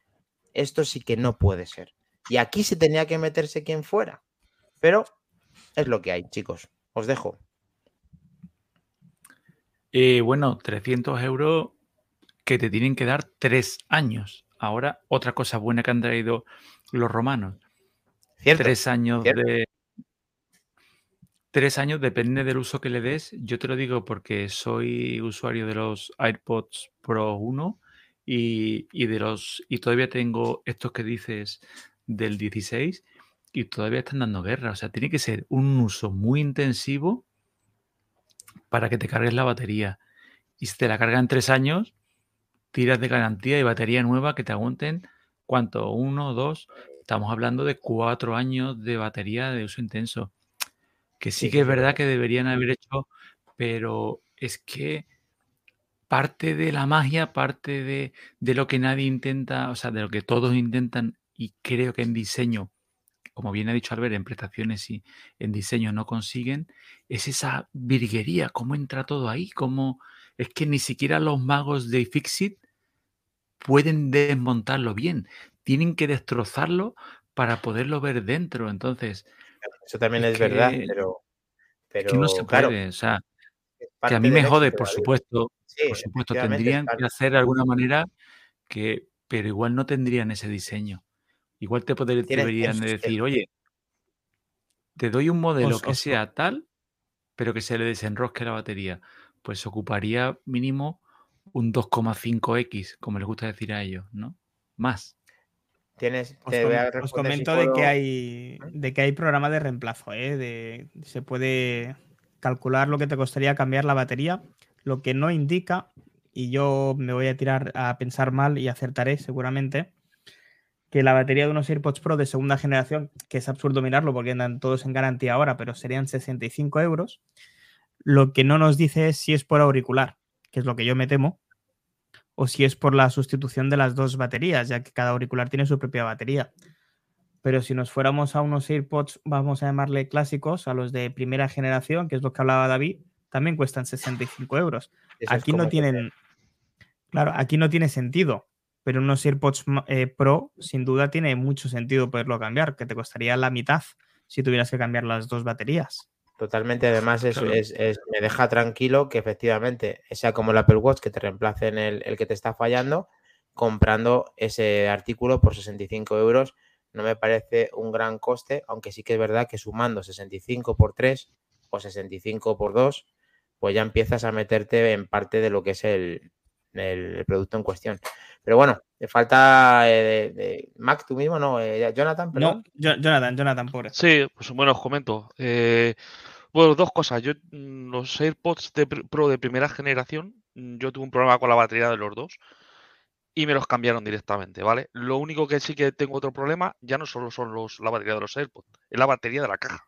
Esto sí que no puede ser. Y aquí se tenía que meterse quien fuera. Pero es lo que hay, chicos. Os dejo. Eh, bueno, 300 euros que te tienen que dar tres años. Ahora, otra cosa buena que han traído los romanos. tres años de. Tres años, depende del uso que le des. Yo te lo digo porque soy usuario de los AirPods Pro 1 y, y de los. Y todavía tengo estos que dices del 16 y todavía están dando guerra. O sea, tiene que ser un uso muy intensivo para que te cargues la batería. Y si te la cargan tres años, tiras de garantía y batería nueva que te aguanten, ¿cuánto? ¿Uno, dos? Estamos hablando de cuatro años de batería de uso intenso. Que sí que es verdad que deberían haber hecho, pero es que parte de la magia, parte de, de lo que nadie intenta, o sea, de lo que todos intentan y creo que en diseño, como bien ha dicho Albert, en prestaciones y en diseño no consiguen, es esa virguería, cómo entra todo ahí, cómo es que ni siquiera los magos de Fixit pueden desmontarlo bien, tienen que destrozarlo para poderlo ver dentro. Entonces, eso también es, verdad, pero, pero que no se puede, o sea, que a mí me jode, por supuesto, por supuesto, tendrían que hacer de alguna manera que, pero igual no tendrían ese diseño. Igual te deberían decir, oye, te doy un modelo que sea tal, pero que se le desenrosque la batería. Pues ocuparía mínimo un 2,5x, como les gusta decir a ellos, ¿no? Más. Tienes, os, comento de, que hay, de que hay programa de reemplazo, ¿eh? de, se puede calcular lo que te costaría cambiar la batería, lo que no indica, y yo me voy a tirar a pensar mal y acertaré seguramente, que la batería de unos AirPods Pro de segunda generación, que es absurdo mirarlo porque andan todos en garantía ahora, pero serían 65 euros, lo que no nos dice es si es por auricular, que es lo que yo me temo, o si es por la sustitución de las dos baterías, ya que cada auricular tiene su propia batería. Pero si nos fuéramos a unos AirPods, vamos a llamarle clásicos, a los de primera generación, que es lo que hablaba David, también cuestan 65 euros. aquí no tienen, claro, aquí no tiene sentido pero unos AirPods eh, Pro sin duda tiene mucho sentido poderlo cambiar, que te costaría la mitad si tuvieras que cambiar las dos baterías. Totalmente, además es, me deja tranquilo que efectivamente sea como el Apple Watch que te reemplace en el, el, que te está fallando, comprando ese artículo por 65 euros no me parece un gran coste, aunque sí que es verdad que sumando 65 por 3 o 65 por 2, pues ya empiezas a meterte en parte de lo que es el, el producto en cuestión. Pero bueno, le falta eh, de, Mac, tú mismo, ¿no? Eh, Jonathan, No, Jonathan, Jonathan, pobre. Sí, pues bueno, os comento. Eh, bueno, dos cosas. Yo, mm, los AirPods de Pro de primera generación, mm, yo tuve un problema con la batería de los dos y me los cambiaron directamente, ¿vale? Lo único que sí que tengo otro problema, ya no solo son los, la batería de los AirPods, es la batería de la caja.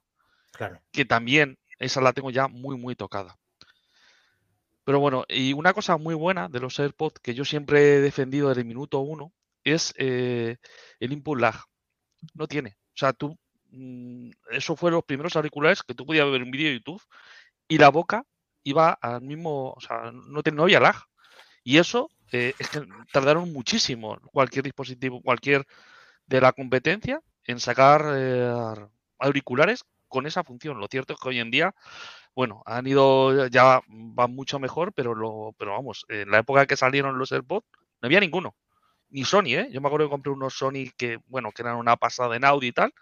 Claro. Que también, esa la tengo ya muy, muy tocada. Pero bueno, y una cosa muy buena de los AirPods que yo siempre he defendido desde el minuto uno es eh, el input lag. No tiene. O sea, tú, mm, eso fue los primeros auriculares que tú podías ver un vídeo de YouTube y la boca iba al mismo, o sea, no, no había lag. Y eso eh, es que tardaron muchísimo cualquier dispositivo, cualquier de la competencia en sacar eh, auriculares con esa función. Lo cierto es que hoy en día bueno, han ido, ya van mucho mejor, pero lo, pero vamos, en la época que salieron los AirPods, no había ninguno. Ni Sony, ¿eh? Yo me acuerdo que compré unos Sony que, bueno, que eran una pasada en audio y tal.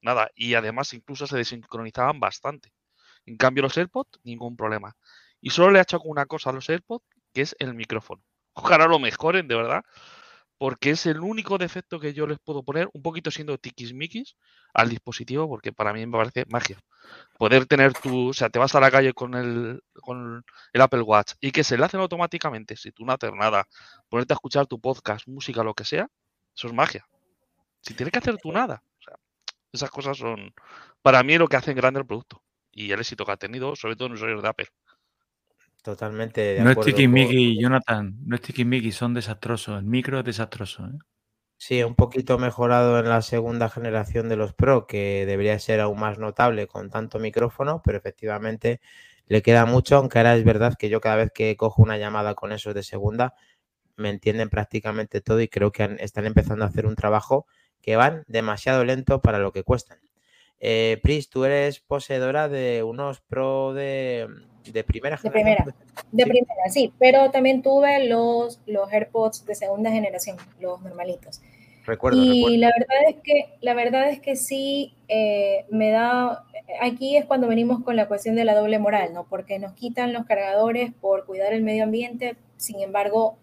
Nada, y además incluso se desincronizaban bastante. En cambio, los AirPods, ningún problema. Y solo le he hecho una cosa a los AirPods, que es el micrófono. Ojalá lo mejoren, de verdad, porque es el único defecto que yo les puedo poner, un poquito siendo tiquismiquis, al dispositivo, porque para mí me parece magia. poder tener tu, o sea, te vas a la calle con el, con el Apple Watch y que se hacen automáticamente, si tú no haces nada, ponerte a escuchar tu podcast, música, lo que sea, eso es magia. Si tienes que hacer tú nada. O sea, esas cosas son, para mí, lo que hacen grande el producto y el éxito que ha tenido, sobre todo en usuarios de Apple. Totalmente. De no es Tiki Jonathan, no es Tiki son desastrosos. El micro es desastroso. ¿eh? Sí, un poquito mejorado en la segunda generación de los Pro, que debería ser aún más notable con tanto micrófono, pero efectivamente le queda mucho, aunque ahora es verdad que yo cada vez que cojo una llamada con esos de segunda, me entienden prácticamente todo y creo que están empezando a hacer un trabajo que van demasiado lento para lo que cuestan. Eh, Pris, tú eres poseedora de unos Pro de, primera generación. De primera, de primera, sí, pero también tuve los, los AirPods de segunda generación, los normalitos. Recuerdo, y la verdad es que la verdad es que sí eh, me da aquí es cuando venimos con la cuestión de la doble moral, ¿no? Porque nos quitan los cargadores por cuidar el medio ambiente, sin embargo,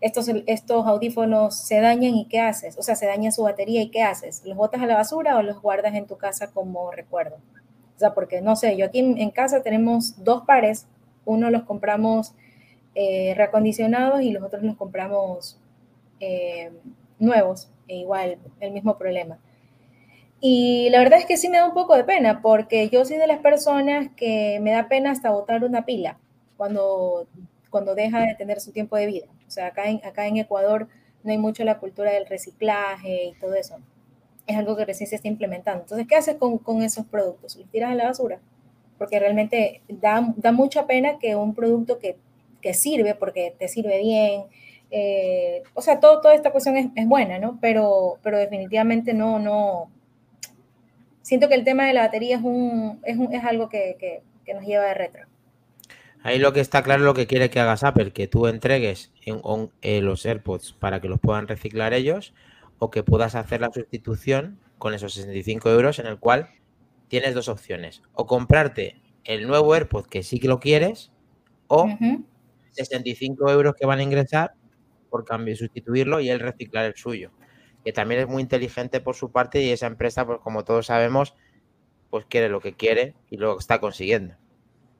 estos, estos audífonos se dañan y ¿qué haces? O sea, se daña su batería y ¿qué haces? ¿Los botas a la basura o los guardas en tu casa como recuerdo? O sea, porque no sé, yo aquí en, casa tenemos dos pares, uno los compramos eh, reacondicionados y los otros los compramos eh, nuevos, e igual, el mismo problema. Y la verdad es que sí me da un poco de pena, porque yo soy de las personas que me da pena hasta botar una pila cuando, cuando deja de tener su tiempo de vida. O sea, acá en, acá en Ecuador no hay mucho la cultura del reciclaje y todo eso. Es algo que recién se está implementando. Entonces, ¿qué haces con, con esos productos? ¿Los tiras a la basura? Porque realmente da, da mucha pena que un producto que, que sirve, porque te sirve bien, eh, o sea, todo, toda esta cuestión es, es, buena, ¿no? Pero, pero definitivamente no, no. Siento que el tema de la batería es, un, es, un, es algo que, que, que nos lleva de retro. Ahí lo que está claro lo que quiere que hagas Apple, que tú entregues en, los AirPods para que los puedan reciclar ellos o que puedas hacer la sustitución con esos 65 euros en el cual tienes dos opciones. O comprarte el nuevo AirPod que sí que lo quieres o 65 euros que van a ingresar por cambio, sustituirlo y él reciclar el suyo. Que también es muy inteligente por su parte y esa empresa, pues como todos sabemos, pues quiere lo que quiere y lo está consiguiendo.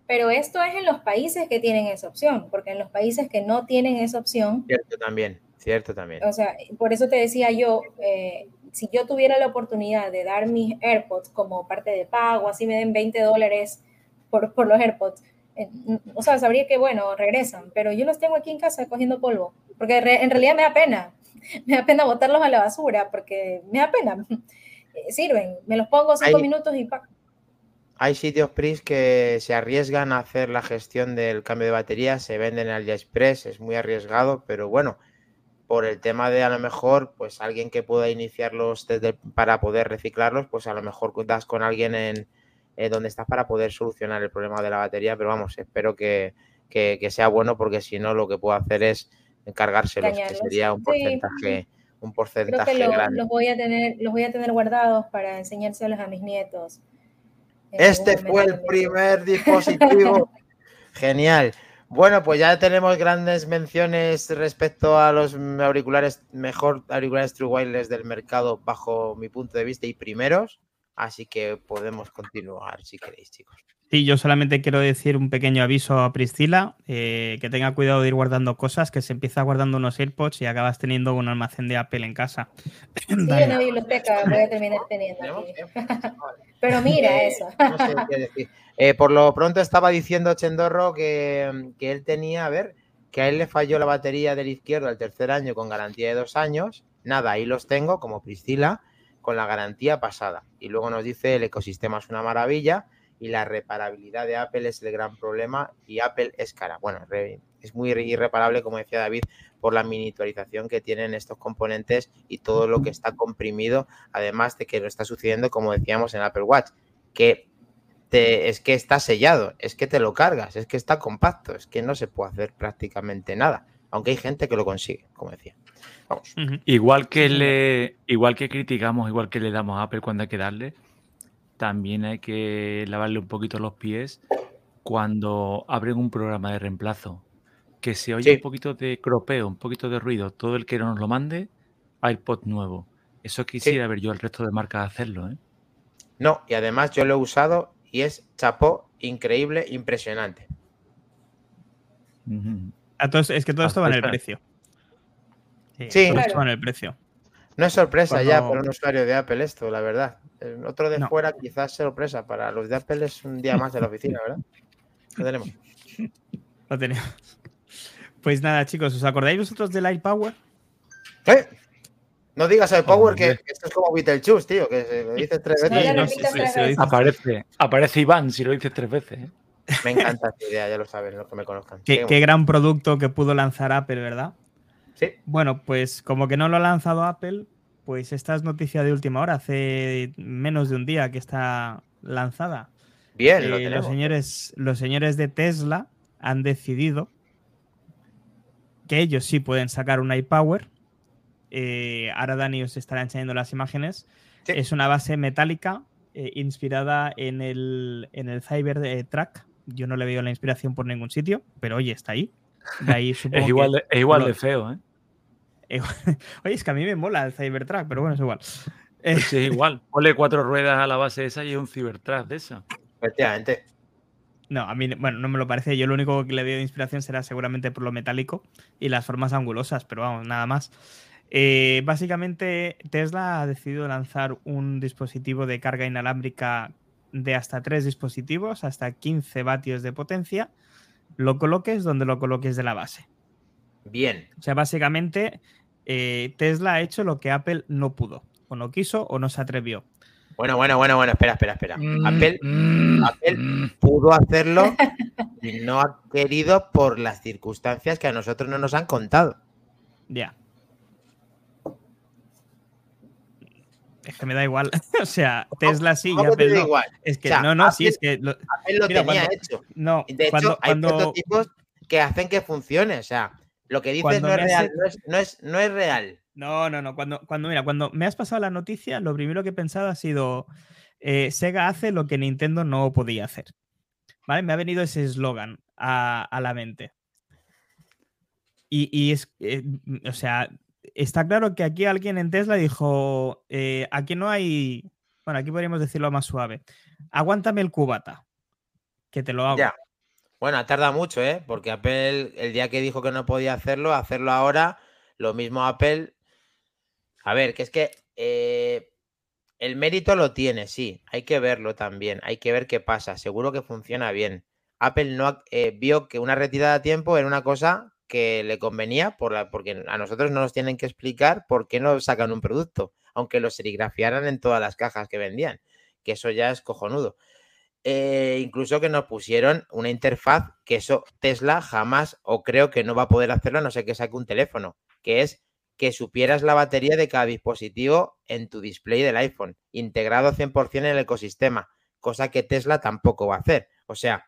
Pero esto es en los países que tienen esa opción, porque en los países que no tienen esa opción. Cierto también, cierto también. O sea, por eso te decía yo, eh, si yo tuviera la oportunidad de dar mis AirPods como parte de pago, así me den 20 dólares por, por los AirPods, eh, o sea, sabría que, bueno, regresan, pero yo los tengo aquí en casa cogiendo polvo, porque en realidad me da pena, me da pena botarlos a la basura, porque me da pena, sirven, me los pongo cinco minutos y hay sitios PRIS que se arriesgan a hacer la gestión del cambio de batería, se venden en AliExpress, es muy arriesgado, pero bueno, por el tema de a lo mejor, pues alguien que pueda iniciarlos desde, para poder reciclarlos, pues a lo mejor das con alguien en eh, donde estás para poder solucionar el problema de la batería, pero vamos, espero que, sea bueno porque si no lo que puedo hacer es encargárselos, que sería un porcentaje, un porcentaje grande. Los voy a tener, los voy a tener guardados para enseñárselos a mis nietos. Este fue el primer dispositivo. Genial. Bueno, pues ya tenemos grandes menciones respecto a los auriculares, mejor auriculares True Wireless del mercado bajo mi punto de vista y primeros. Así que podemos continuar si queréis, chicos. Sí, yo solamente quiero decir un pequeño aviso a Priscila, eh, que tenga cuidado de ir guardando cosas, que se empieza guardando unos AirPods y acabas teniendo un almacén de Apple en casa. Sí, una biblioteca voy a terminar teniendo aquí. Pero mira eso. No sé qué decir. Eh, por lo pronto estaba diciendo Chendorro que, que él tenía, a ver, que a él le falló la batería del izquierdo al tercer año con garantía de dos años. Nada, ahí los tengo, como Priscila, con la garantía pasada. Y luego nos dice el ecosistema es una maravilla y la reparabilidad de Apple es el gran problema y Apple es cara. Bueno, es muy irreparable, como decía David, por la miniaturización que tienen estos componentes y todo lo que está comprimido, además de que lo está sucediendo, como decíamos, en Apple Watch, que te, es que está sellado, es que te lo cargas, es que está compacto, es que no se puede hacer prácticamente nada, aunque hay gente que lo consigue, como decía. Vamos. Igual que le, igual que criticamos, igual que le damos a Apple cuando hay que darle, también hay que lavarle un poquito los pies cuando abren un programa de reemplazo. Que se oye un poquito de cropeo, un poquito de ruido, todo el que nos lo mande, iPod nuevo. Eso quisiera ver yo al resto de marcas hacerlo, ¿eh? No, y además yo lo he usado y es chapó, increíble, impresionante. es que todo esto va en el precio. Sí, todo esto va en el precio. No es sorpresa ya para un usuario de Apple esto, la verdad. otro de fuera quizás sorpresa. Para los de Apple es un día más de la oficina, ¿verdad? Lo tenemos. Lo tenemos. Pues nada, chicos, ¿os acordáis vosotros del iPower? ¿Eh? No digas iPower que, esto es como Beetlejuice, tío, que se lo dices tres veces. Aparece, aparece Iván si lo dices tres veces. ¿eh? Me encanta esta idea, ya lo saben los que me conozcan. Qué, qué gran producto que pudo lanzar Apple, ¿verdad? Sí. Bueno, pues como que no lo ha lanzado Apple, pues esta es noticia de última hora, hace menos de un día que está lanzada. Bien, lo eh, los, señores, los señores de Tesla han decidido que ellos sí pueden sacar un iPower. Eh, ahora Dani os estará enseñando las imágenes. Es una base metálica eh, inspirada en el, en el Cybertruck. Yo no le veo la inspiración por ningún sitio, pero oye, está ahí. es igual, de, es igual de feo, ¿eh? Oye, es que a mí me mola el Cybertruck, pero bueno, es igual. Pues sí, es igual. Ponle cuatro ruedas a la base esa y es un Cybertruck de eso. Efectivamente. No, a mí, bueno, no me lo parece. Yo lo único que le veo de inspiración será seguramente por lo metálico y las formas angulosas, pero vamos, nada más. Eh, básicamente, Tesla ha decidido lanzar un dispositivo de carga inalámbrica de hasta tres dispositivos, hasta 15 vatios de potencia. Lo coloques donde lo coloques de la base. Bien. O sea, básicamente, eh, Tesla ha hecho lo que Apple no pudo, o no quiso, o no se atrevió. Bueno, bueno, bueno, bueno, espera, espera, espera. Mm, Apple, mm, Apple mm. pudo hacerlo y no ha querido por las circunstancias que a nosotros no nos han contado. Ya. Es que me da igual. o sea, Tesla sí y Apple no. Igual? Es que no, no, sí, es que. Apple lo tenía hecho. No, de hecho, hay prototipos que hacen que funcione. O sea, lo que dices no es real. No, es, no es real. No, no, no. Cuando, cuando, mira, cuando me has pasado la noticia, lo primero que he pensado ha sido eh, Sega hace lo que Nintendo no podía hacer. ¿Vale? Me ha venido ese eslogan a, la mente. Y, es, eh, o sea, está claro que aquí alguien en Tesla dijo, eh, aquí no hay, bueno, aquí podríamos decirlo más suave, aguántame el cubata, que te lo hago. Bueno, tarda mucho, ¿eh? Porque Apple, el día que dijo que no podía hacerlo, hacerlo ahora, lo mismo Apple a ver, que es que eh, el mérito lo tiene, sí, hay que verlo también, hay que ver qué pasa, seguro que funciona bien. Apple no eh, vio que una retirada a tiempo era una cosa que le convenía por la, porque a nosotros no nos tienen que explicar por qué no sacan un producto, aunque lo serigrafiaran en todas las cajas que vendían, que eso ya es cojonudo. Eh, incluso que nos pusieron una interfaz que eso Tesla jamás o creo que no va a poder hacerlo a no sé que saque un teléfono, que es que supieras la batería de cada dispositivo en tu display del iPhone, integrado 100% en el ecosistema, cosa que Tesla tampoco va a hacer. O sea,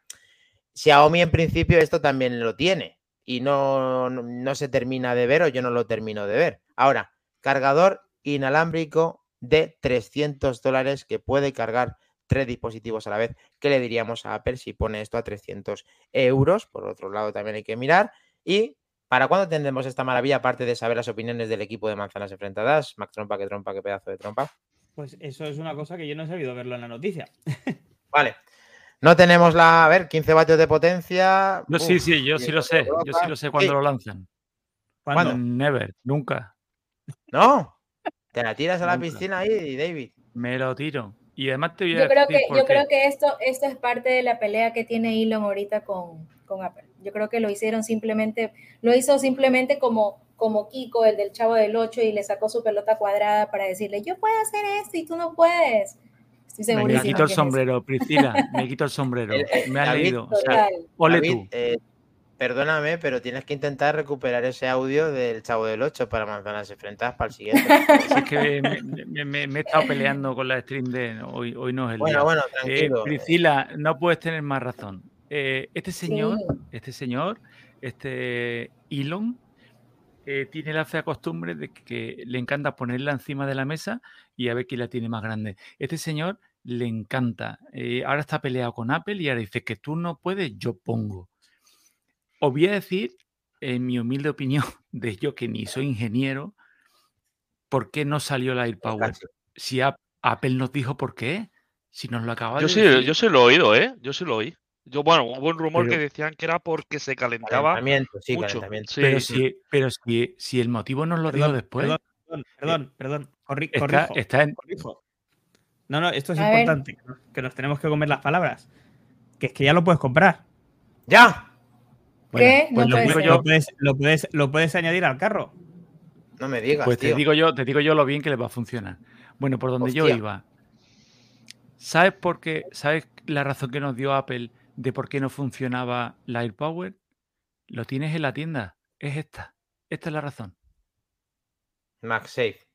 Xiaomi en principio esto también lo tiene y no, no, se termina de ver o yo no lo termino de ver. Ahora, cargador inalámbrico de 300 dólares que puede cargar tres dispositivos a la vez. ¿Qué le diríamos a Apple si pone esto a 300 euros? Por otro lado, también hay que mirar. Y ¿Para cuándo tendremos esta maravilla, aparte de saber las opiniones del equipo de manzanas enfrentadas? Mac Trompa, que trompa, qué pedazo de trompa. Pues eso es una cosa que yo no he sabido verlo en la noticia. vale. No tenemos la, a ver, 15 vatios de potencia. No, sí, sí, yo sí lo sé. Yo sí lo sé cuando lo lanzan. ¿Cuándo? Never, nunca. No. Te la tiras a la piscina ahí, David. Me lo tiro. Y además te voy a yo creo que, Yo creo que esto, esto es parte de la pelea que tiene Elon ahorita con, con Apple. Yo creo que lo hicieron simplemente, lo hizo simplemente como, como Kiko, el del Chavo del 8, y le sacó su pelota cuadrada para decirle, yo puedo hacer esto y tú no puedes. me quito el sombrero, Priscila, me quito el sombrero. me ha leído. ole tú. Eh, perdóname, pero tienes que intentar recuperar ese audio del Chavo del 8 para manzanas enfrentadas para el siguiente. es que me, he estado peleando con la stream de hoy, hoy no es el bueno, día. Bueno, eh, tranquilo. Priscila, no puedes tener más razón. Eh, este señor, este señor, este Elon, eh, tiene la fea costumbre de que le encanta ponerla encima de la mesa y a ver quién la tiene más grande. Este señor le encanta. Eh, ahora está peleado con Apple y ahora dice que tú no puedes, yo pongo. Os voy a decir, en mi humilde opinión, de yo que ni soy ingeniero, ¿por qué no salió la AirPower? Si Apple nos dijo por qué. Si nos lo acaba Yo de sí, decir. yo sí lo he oído, ¿eh? Yo sí lo oí. Yo, bueno, hubo un rumor que decían que era porque se calentaba Calentamiento, sí, mucho. calentamiento. Sí, pero sí. si, pero si, si el motivo nos lo Perdón, después, Perdón, perdón, perdón, perdón. Corri- está, corrijo, está en. corrijo. No, no, esto es A importante, que nos- que nos tenemos que comer las palabras. Que es que ya lo puedes comprar. ¡Ya! ¿Qué? Pues No lo, puede digo yo, lo puedes, lo, puedes, lo puedes añadir al carro. No me digas, Pues te tío. digo yo, te digo yo lo bien que les va a funcionar. Bueno, por donde yo iba. ¿Sabes por qué? ¿Sabes la razón que nos dio Apple de por qué no funcionaba la AirPower? Lo tienes en la tienda. Es esta. Esta es la razón. MagSafe.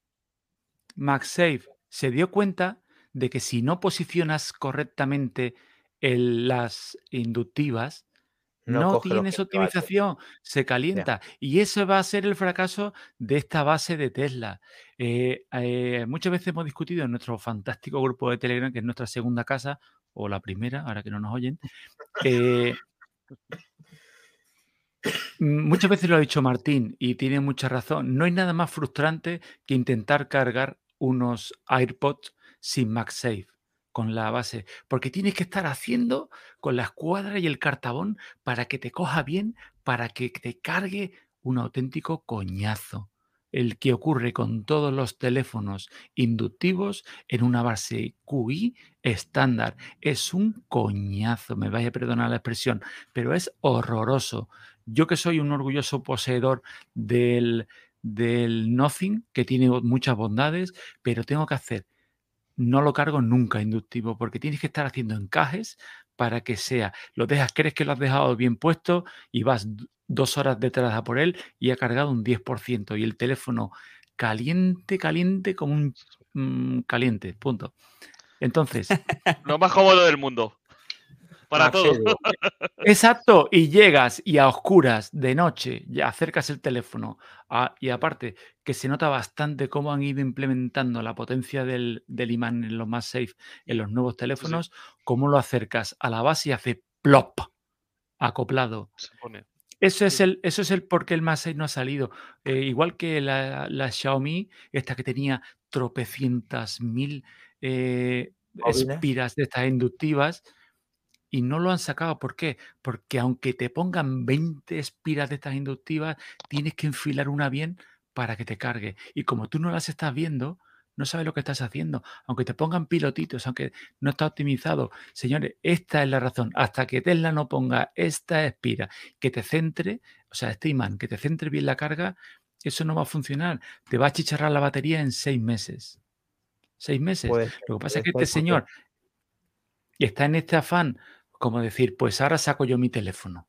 MagSafe se dio cuenta de que si no posicionas correctamente el- las inductivas, No tienes optimización, se calienta. Y eso va a ser el fracaso de esta base de Tesla. Eh, eh, muchas veces hemos discutido en nuestro fantástico grupo de Telegram, que es nuestra segunda casa, o la primera, ahora que no nos oyen. eh, muchas veces lo ha dicho Martín y tiene mucha razón. No hay nada más frustrante que intentar cargar unos AirPods sin MagSafe con la base, porque tienes que estar haciendo con la escuadra y el cartabón para que te coja bien, para que te cargue un auténtico coñazo. El que ocurre con todos los teléfonos inductivos en una base QI estándar. Es un coñazo, me vaya a perdonar la expresión, pero es horroroso. Yo que soy un orgulloso poseedor del, del Nothing, que tiene muchas bondades, pero tengo que hacer no lo cargo nunca inductivo porque tienes que estar haciendo encajes para que sea, lo dejas, crees que lo has dejado bien puesto y vas dos horas detrás a por él y ha cargado un 10% y el teléfono caliente, caliente como un mm, caliente, punto. Entonces, Lo más cómodo del mundo. Para. MagSafe. Exacto, y llegas y a oscuras de noche ya acercas el teléfono a- y aparte que se nota bastante cómo han ido implementando la potencia del, del imán en los más safe en los nuevos teléfonos, cómo lo acercas a la base y hace plop acoplado. Se pone. Eso es el, eso es el por qué el más 6 no ha salido. Eh, igual que la, la Xiaomi, esta que tenía tropecientas mil eh, espiras de estas inductivas y no lo han sacado. ¿Por qué? Porque aunque te pongan 20 espiras de estas inductivas, tienes que enfilar una bien para que te cargue. Y como tú no las estás viendo, no sabes lo que estás haciendo. Aunque te pongan pilotitos, aunque no está optimizado. Señores, esta es la razón. Hasta que Tesla no ponga esta espira que te centre, o sea, este imán, que te centre bien la carga, eso no va a funcionar. Te va a chicharrar la batería en seis meses. Seis meses. Lo que pasa es que este señor está en este afán, como decir, pues ahora saco yo mi teléfono.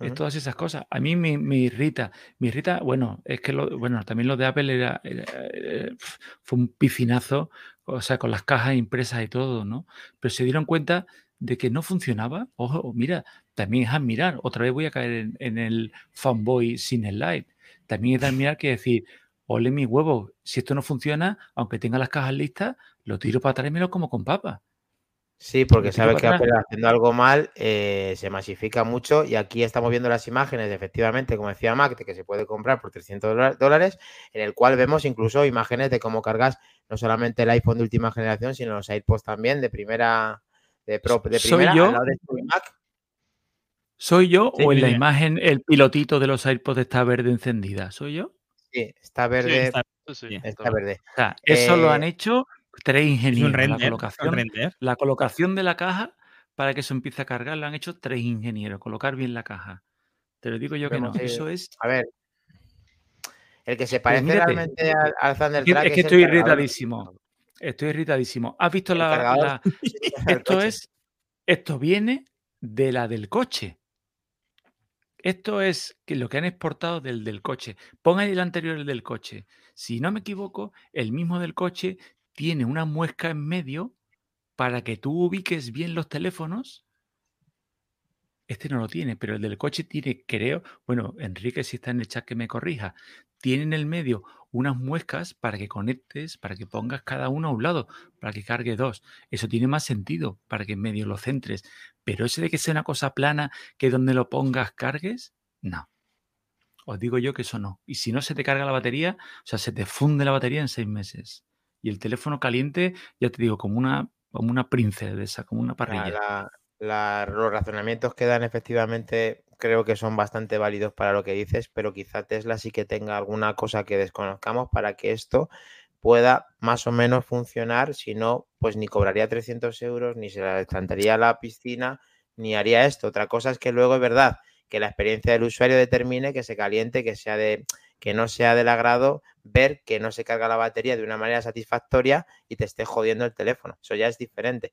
Es Ujú. todas esas cosas. A mí me, me irrita. Me irrita, bueno, es que lo, bueno, también lo de Apple era, era- era- pf, fue un piscinazo, o sea, con las cajas impresas y todo, ¿no? Pero se dieron cuenta de que no funcionaba. Ojo, mira, también es admirar. Otra vez voy a caer en, en el fanboy sin el light. También es de admirar que decir, ole mi huevo, si esto no funciona, aunque tenga las cajas listas, lo tiro para atrás y me lo como con papa. Sí, porque sabe que. Apple haciendo algo mal eh, se masifica mucho y aquí estamos viendo las imágenes, efectivamente, como decía Mac, de que se puede comprar por 300 dola- dólares, en el cual vemos incluso imágenes de cómo cargas no solamente el iPhone de última generación, sino los AirPods también de primera, de Pro, de ¿Soy primera, yo? de tu Mac. ¿Soy yo Sí, o en la imagen el pilotito de los AirPods está verde encendida? ¿Soy yo? Sí, está verde, está- Sí, verde. O sea, eso lo Eh, han hecho tres Es ingenieros. un la, colocación, render. la colocación de la caja para que eso empiece a cargar lo han hecho tres ingenieros. Colocar bien la caja. Te lo digo yo que no. Eh, Eso es. A ver, el que se Pues parece mírate, realmente al, al Thunder es que, Track es que es el estoy cargador- irritadísimo. Estoy irritadísimo. ¿Has visto la, Esto es. Esto viene de la del coche. Esto es que lo que han exportado del del coche. Pon ahí el anterior, el del coche. Si no me equivoco, el mismo del coche tiene una muesca en medio para que tú ubiques bien los teléfonos. Este no lo tiene, pero el del coche tiene, creo, bueno, Enrique, si está en el chat que me corrija, tiene en el medio unas muescas para que conectes, para que pongas cada uno a un lado, para que cargue dos. Eso tiene más sentido, para que en medio lo centres. Pero ese de que sea una cosa plana, que donde lo pongas cargues, no. Os digo yo que eso no. Y si no se te carga la batería, o sea, se te funde la batería en seis meses. Y el teléfono caliente, ya te digo, como una, como una princesa, como una parrilla. los razonamientos que dan efectivamente creo que son bastante válidos para lo que dices, pero quizá Tesla sí que tenga alguna cosa que desconozcamos para que esto pueda más o menos funcionar, si no, pues ni cobraría 300 euros, ni se la plantaría a la piscina, ni haría esto. Otra cosa es que luego es verdad que la experiencia del usuario determine que se caliente, que sea de que no sea del agrado ver que no se carga la batería de una manera satisfactoria y te esté jodiendo el teléfono. Eso ya es diferente.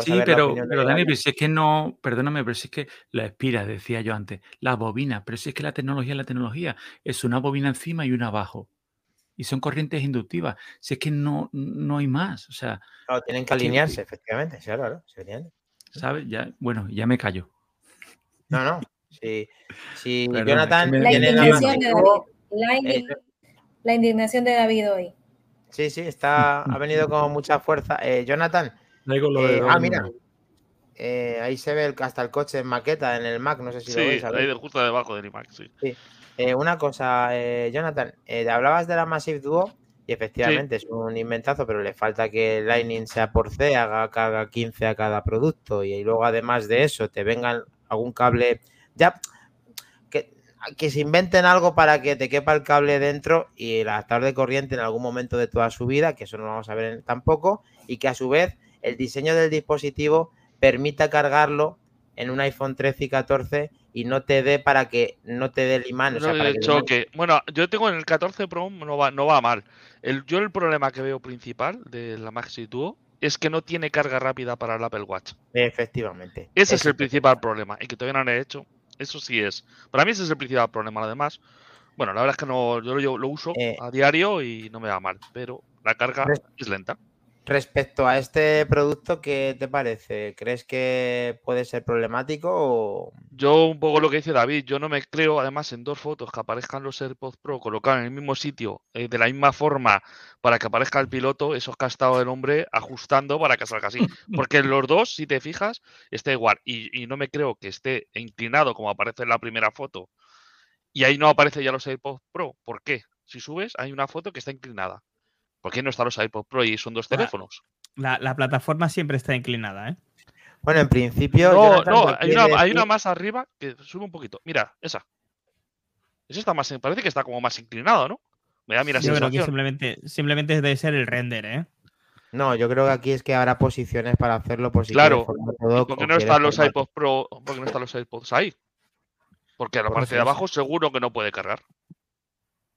sí, pero, pero Dani, pero si es que no, perdóname, pero si es que la espira, decía yo antes, la bobina, pero si es que la tecnología es la tecnología, es una bobina encima y una abajo. Y son corrientes inductivas. Si es que no, no hay más. O sea. Claro, tienen que alinearse, efectivamente. claro, ¿Sabes? Ya, bueno, ya me callo. No, no. Si, si Jonathan. La de David. La, indignación de David hoy. Sí, sí, está, ha venido con mucha fuerza. Eh, Jonathan. Eh, ah, mira. Eh, ahí se ve hasta el coche en maqueta en el Mac, no sé si lo veis. Ahí justo debajo del iMac, sí. sí. una cosa, Jonathan, hablabas de la Massive Duo y efectivamente es un inventazo, pero le falta que Lightning sea por C, haga carga 15 a cada producto y luego además de eso te vengan algún cable ya que, que, se inventen algo para que te quepa el cable dentro y el adaptador de corriente en algún momento de toda su vida, que eso no lo vamos a ver tampoco, y que a su vez el diseño del dispositivo permita cargarlo en un iPhone 13 y 14 y no te dé para que no te dé el imán. Bueno, yo tengo en el 14 Pro, no va, no va mal. El, yo el problema que veo principal de la Maxi Duo es que no tiene carga rápida para el Apple Watch. Efectivamente. Ese es el principal problema y que todavía no han hecho. Eso sí es. Para mí ese es el principal problema. Además, bueno, la verdad es que no, yo lo, uso eh, a diario y no me va mal, pero la carga es lenta. Respecto a este producto, ¿qué te parece? ¿Crees que puede ser problemático o...? Yo un poco lo que dice David, yo no me creo, además en dos fotos que aparezcan los AirPods Pro colocados en el mismo sitio, eh, de la misma forma, para que aparezca el piloto, esos que ha estado el hombre ajustando para que salga así. Porque en los dos, si te fijas, está igual. Y, y no me creo que esté inclinado como aparece en la primera foto. Y ahí no aparece ya los AirPods Pro. ¿Por qué? Si subes, hay una foto que está inclinada. ¿Por qué no están los iPod Pro y son dos teléfonos? La, plataforma siempre está inclinada, ¿eh? Bueno, en principio. No, no, hay una, más arriba que sube un poquito. Mira, esa. Esa está más. Parece que está como más inclinado, ¿no? Me da mira Yo creo que simplemente, simplemente debe ser el render, ¿eh? No, yo creo que aquí es que habrá posiciones para hacerlo por Claro. ¿Por qué no están los iPods Pro? ¿Por qué no están los iPods ahí? Porque a la parte de abajo seguro que no puede cargar.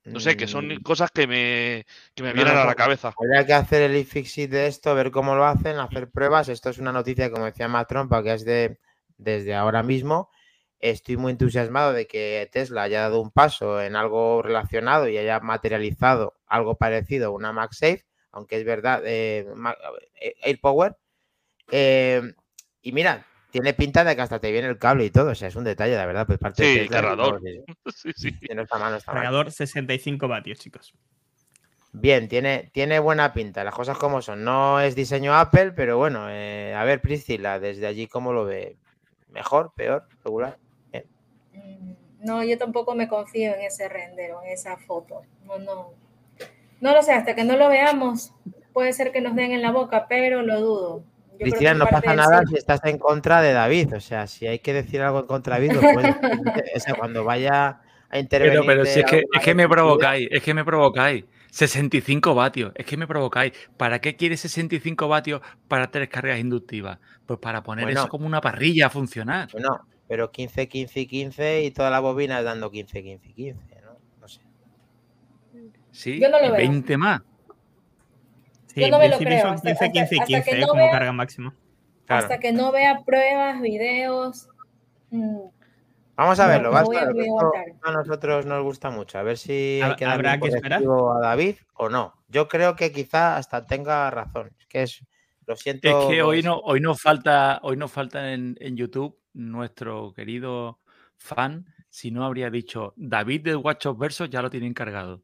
No sé, que son mm. cosas que me, que me vienen a la cabeza. Habría que hacer el iFixit de esto, ver cómo lo hacen, hacer pruebas. Esto es una noticia, como decía Matt Trompa, que es de desde ahora mismo. Estoy muy entusiasmado de que Tesla haya dado un paso en algo relacionado y haya materializado algo parecido a una MagSafe, aunque es verdad, eh, eh AirPower. Eh, y mira, tiene pinta de que hasta te viene el cable y todo. O sea, es un detalle, la verdad. Pues parte sí, cargador. sí, sí. No está mal, está cargador 65 vatios, chicos. Bien, tiene, tiene buena pinta. Las cosas como son. No es diseño Apple, pero bueno, eh, a ver, Priscila, desde allí, ¿cómo lo ve? ¿Mejor, peor, regular? Mm, no, yo tampoco me confío en ese render o en esa foto. No, no. No lo sé, hasta que no lo veamos, puede ser que nos den en la boca, pero lo dudo. Cristina, no pasa nada si estás en contra de David. O sea, si hay que decir algo en contra de David, lo puedes. o sea, cuando vaya a intervenir. Pero, pero si es que, es que me provocáis, es que me provocáis. 65 vatios, es que me provocáis. ¿Para qué quieres 65 vatios para tres cargas inductivas? Pues para poner eso como una parrilla a funcionar. Bueno, pero 15, 15 y 15 y toda la bobina dando 15, 15 y 15, ¿no? No sé. Sí, y 20 más. Yo no me lo creo. Hasta, 15 15 15 que no vea, carga máxima. Hasta que no vea pruebas, videos. Mm, Vamos a verlo. a, nosotros nos gusta mucho. A ver si hay que ¿Habrá que esperar a David o no. Yo creo que quizá hasta tenga razón. Es que es, lo siento. Es que hoy no, hoy nos falta, hoy nos falta en, en YouTube nuestro querido fan. Si no habría dicho David de Watch of Versos ya lo tiene encargado.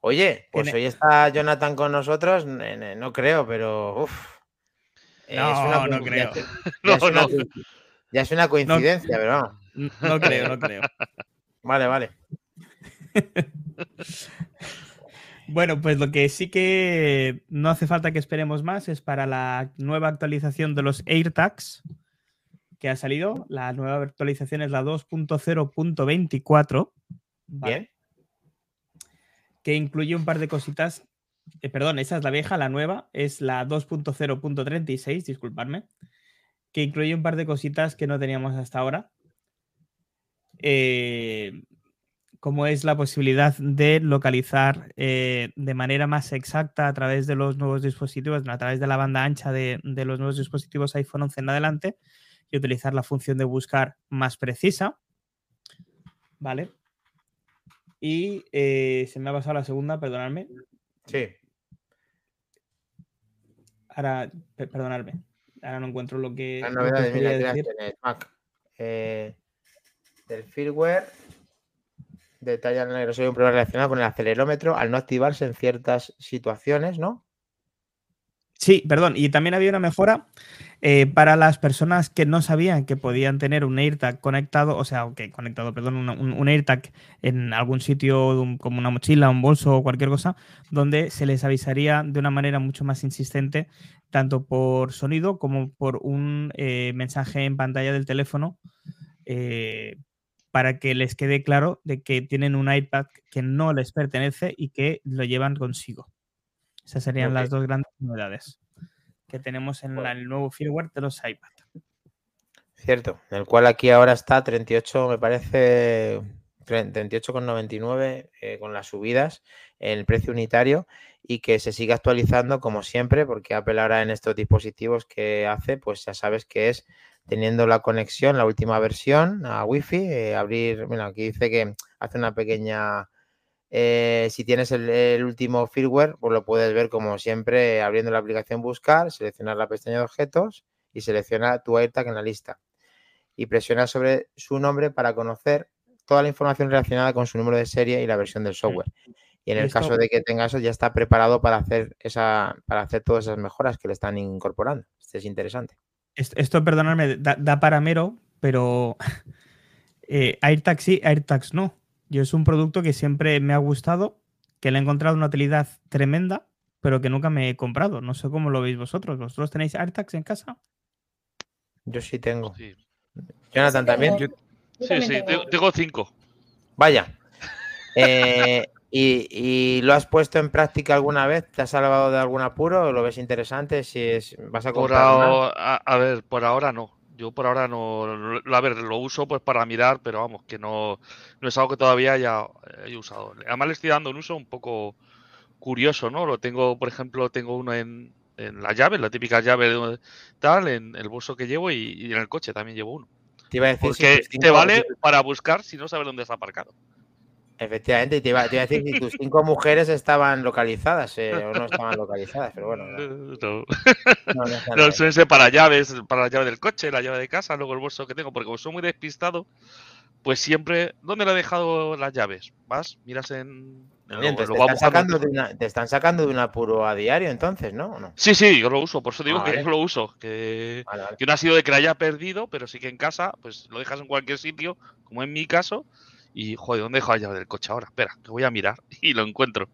Oye, pues hoy está Jonathan con nosotros, no creo, pero uff. No, no creo. Ya, es una, ya es una coincidencia, pero no. No creo, no creo. Vale, vale. Bueno, pues lo que sí que no hace falta que esperemos más es para la nueva actualización de los AirTags que ha salido. La nueva actualización es la 2.0.24. Bien. Que incluye un par de cositas. Eh, perdón, esa es la vieja, la nueva es la 2.0.36, disculpadme. Que incluye un par de cositas que no teníamos hasta ahora. Eh, como es la posibilidad de localizar eh, de manera más exacta a través de los nuevos dispositivos, a través de la banda ancha de, los nuevos dispositivos iPhone 11 en adelante y utilizar la función de buscar más precisa. ¿Vale? Y eh, se me ha pasado la segunda, perdonadme. Sí. Ahora, perdonadme. Ahora no encuentro lo que. La novedad de decir. Mac. Eh, del firmware Detalla en negro, soy un problema relacionado con el acelerómetro al no activarse en ciertas situaciones, ¿no? Sí, perdón. Y también había una mejora eh, para las personas que no sabían que podían tener un AirTag conectado, o sea, que conectado, perdón, un, AirTag en algún sitio como una mochila, un bolso o cualquier cosa, donde se les avisaría de una manera mucho más insistente, tanto por sonido como por un eh, mensaje en pantalla del teléfono. Eh, para que les quede claro de que tienen un iPad que no les pertenece y que lo llevan consigo. Esas serían las dos grandes novedades que tenemos en el nuevo firmware de los iPad. Cierto, el cual aquí ahora está 38, me parece 38,99 eh, con las subidas en el precio unitario y que se sigue actualizando como siempre porque Apple ahora en estos dispositivos que hace, pues ya sabes que es teniendo la conexión, la última versión a Wi-Fi, eh, abrir, bueno, aquí dice que hace una pequeña, eh, si tienes el, último firmware, pues lo puedes ver como siempre abriendo la aplicación Buscar, seleccionar la pestaña de objetos y seleccionar tu AirTag en la lista. Y presionar sobre su nombre para conocer toda la información relacionada con su número de serie y la versión del software. Y en el caso de que tenga eso, ya está preparado para hacer esa, para hacer todas esas mejoras que le están incorporando. Este es interesante. Esto, perdonadme, da, para mero, pero eh, AirTags sí, AirTags no. Yo es un producto que siempre me ha gustado, que le he encontrado una utilidad tremenda, pero que nunca me he comprado. No sé cómo lo veis vosotros. ¿Vosotros tenéis AirTags en casa? Yo sí tengo. Jonathan también. sí, sí, tengo cinco. Vaya. Eh, ¿Y, lo has puesto en práctica alguna vez? ¿Te has salvado de algún apuro? ¿Lo ves interesante? Si es, vas a comprar a, ver, por ahora no. Yo por ahora no. A ver, lo uso pues para mirar, pero vamos, que no, no es algo que todavía haya, usado. Además le estoy dando un uso un poco curioso, ¿no? Lo tengo, por ejemplo, tengo uno en, en la llave, la típica llave tal, en el bolso que llevo y, en el coche también llevo uno. Te iba a decir Porque te vale para buscar si no sabes dónde está aparcado. Efectivamente, y te iba, a decir si tus cinco mujeres estaban localizadas eh, o no estaban localizadas, pero bueno. No, no, no, para llaves, para la llave del coche, la llave de casa, luego el bolso que tengo, porque como soy muy despistado, pues siempre. ¿Dónde le he dejado las llaves? Vas, miras en. te, están sacando de una, te, están sacando de un apuro a diario entonces, ¿no? Sí, sí, yo lo uso, por eso digo ah, que yo lo uso. Que, que no ha sido de que la haya perdido, pero sí que en casa, pues lo dejas en cualquier sitio, como en mi caso, y, joder, ¿dónde dejo la llave del coche ahora? Espera, que voy a mirar y lo encuentro.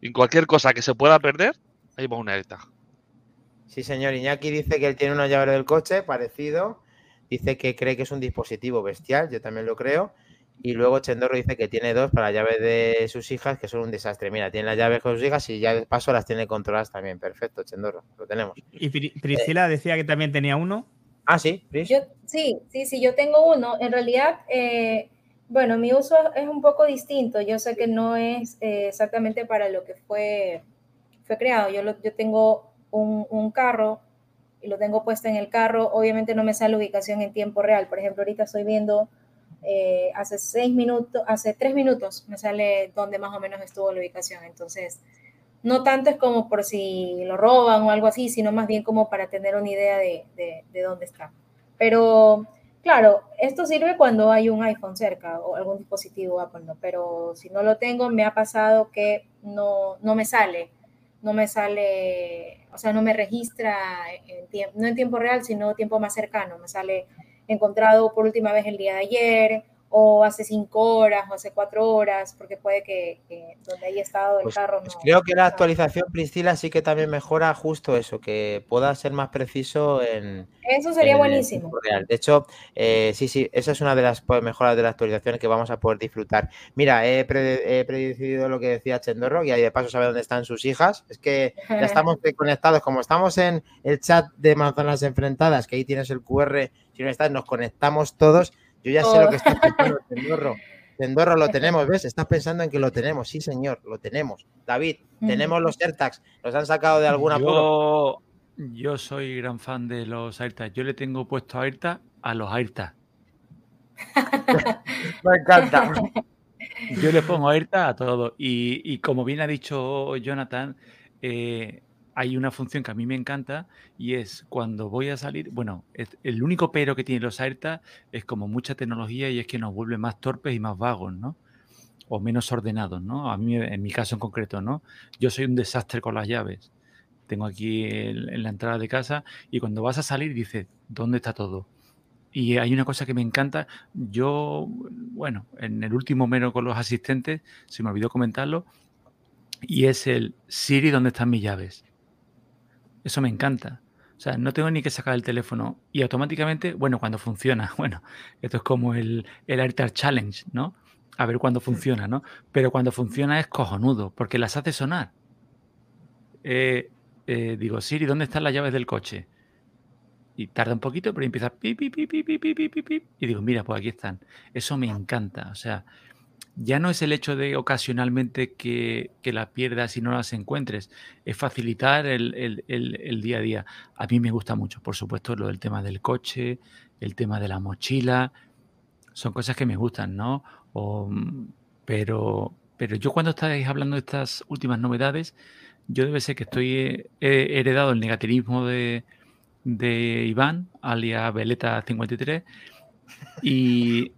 En cualquier cosa que se pueda perder, ahí va una alerta. Sí, señor. Iñaki dice que él tiene una llave del coche parecido. Dice que cree que es un dispositivo bestial, yo también lo creo. Y luego Chendorro dice que tiene dos para la llave de sus hijas, que son un desastre. Mira, tiene la llave con sus hijas y ya de paso las tiene controladas también. Perfecto, Chendorro, lo tenemos. Y Priscila decía que también tenía uno. Ah, sí, sí, sí, sí, yo tengo uno. En realidad, eh, bueno, mi uso es un poco distinto. Yo sé que no es eh, exactamente para lo que fue, fue creado. Yo, yo tengo un, carro y lo tengo puesto en el carro. Obviamente no me sale ubicación en tiempo real. Por ejemplo, ahorita estoy viendo eh, hace seis minutos, hace tres minutos me sale donde más o menos estuvo la ubicación. Entonces, no tanto es como por si lo roban o algo así, sino más bien como para tener una idea de, de, de dónde está. Pero Claro, esto sirve cuando hay un iPhone cerca o algún dispositivo Apple, ¿no? pero si no lo tengo, me ha pasado que no, no me sale, no me sale, o sea, no me registra, en tiempo, no en tiempo real, sino tiempo más cercano, me sale encontrado por última vez el día de ayer o hace cinco horas o hace cuatro horas, porque puede que, donde haya estado el pues, carro pues creo que la actualización, Priscila, sí que también mejora justo eso, que pueda ser más preciso en... Eso sería buenísimo. Real. De hecho, eh, sí, sí, esa es una de las pues, mejoras de la actualización que vamos a poder disfrutar. Mira, he, predecido lo que decía Chendorro y ahí de paso sabe dónde están sus hijas. Es que ya estamos conectados, como estamos en el chat de Manzanas Enfrentadas, que ahí tienes el QR, si no estás, nos conectamos todos yo ya sé lo que estás pensando, Tendorro. Tendorro, lo tenemos, ¿ves? Estás pensando en que lo tenemos. Sí, señor, lo tenemos. David, tenemos los AirTags. ¿Los han sacado de alguna yo, Yo soy gran fan de los AirTags. Yo le tengo puesto AirTag a los AirTags. Me encanta. Yo le pongo AirTag a todo. Y, y como bien ha dicho Jonathan, eh, hay una función que a mí me encanta y es cuando voy a salir, bueno, el único pero que tiene los AirTag es como mucha tecnología y es que nos vuelve más torpes y más vagos, ¿no? O menos ordenados, ¿no? A mí, en mi caso en concreto, ¿no? Yo soy un desastre con las llaves. Tengo aquí en la entrada de casa y cuando vas a salir dices, ¿dónde está todo? Y hay una cosa que me encanta. Yo, bueno, en el último mero con los asistentes, se me olvidó comentarlo, y es el Siri, ¿dónde están mis llaves? Eso me encanta. O sea, no tengo ni que sacar el teléfono y automáticamente, bueno, cuando funciona, bueno, esto es como el, el AirTag Challenge, ¿no? A ver cuándo funciona, ¿no? Pero cuando funciona es cojonudo, porque las hace sonar. Digo, Siri, ¿dónde están las llaves del coche? Y tarda un poquito, pero empieza pip, pip, pip, pip, pip, pip, pip, y digo, mira, pues aquí están. Eso me encanta, o sea, ya no es el hecho de ocasionalmente que, que las pierdas y no las encuentres, es facilitar el, día a día. A mí me gusta mucho, por supuesto, lo del tema del coche, el tema de la mochila, son cosas que me gustan, ¿no? pero, pero yo cuando estáis hablando de estas últimas novedades, yo debe ser que estoy he heredado el negativismo de, de Iván, alias Veleta53, y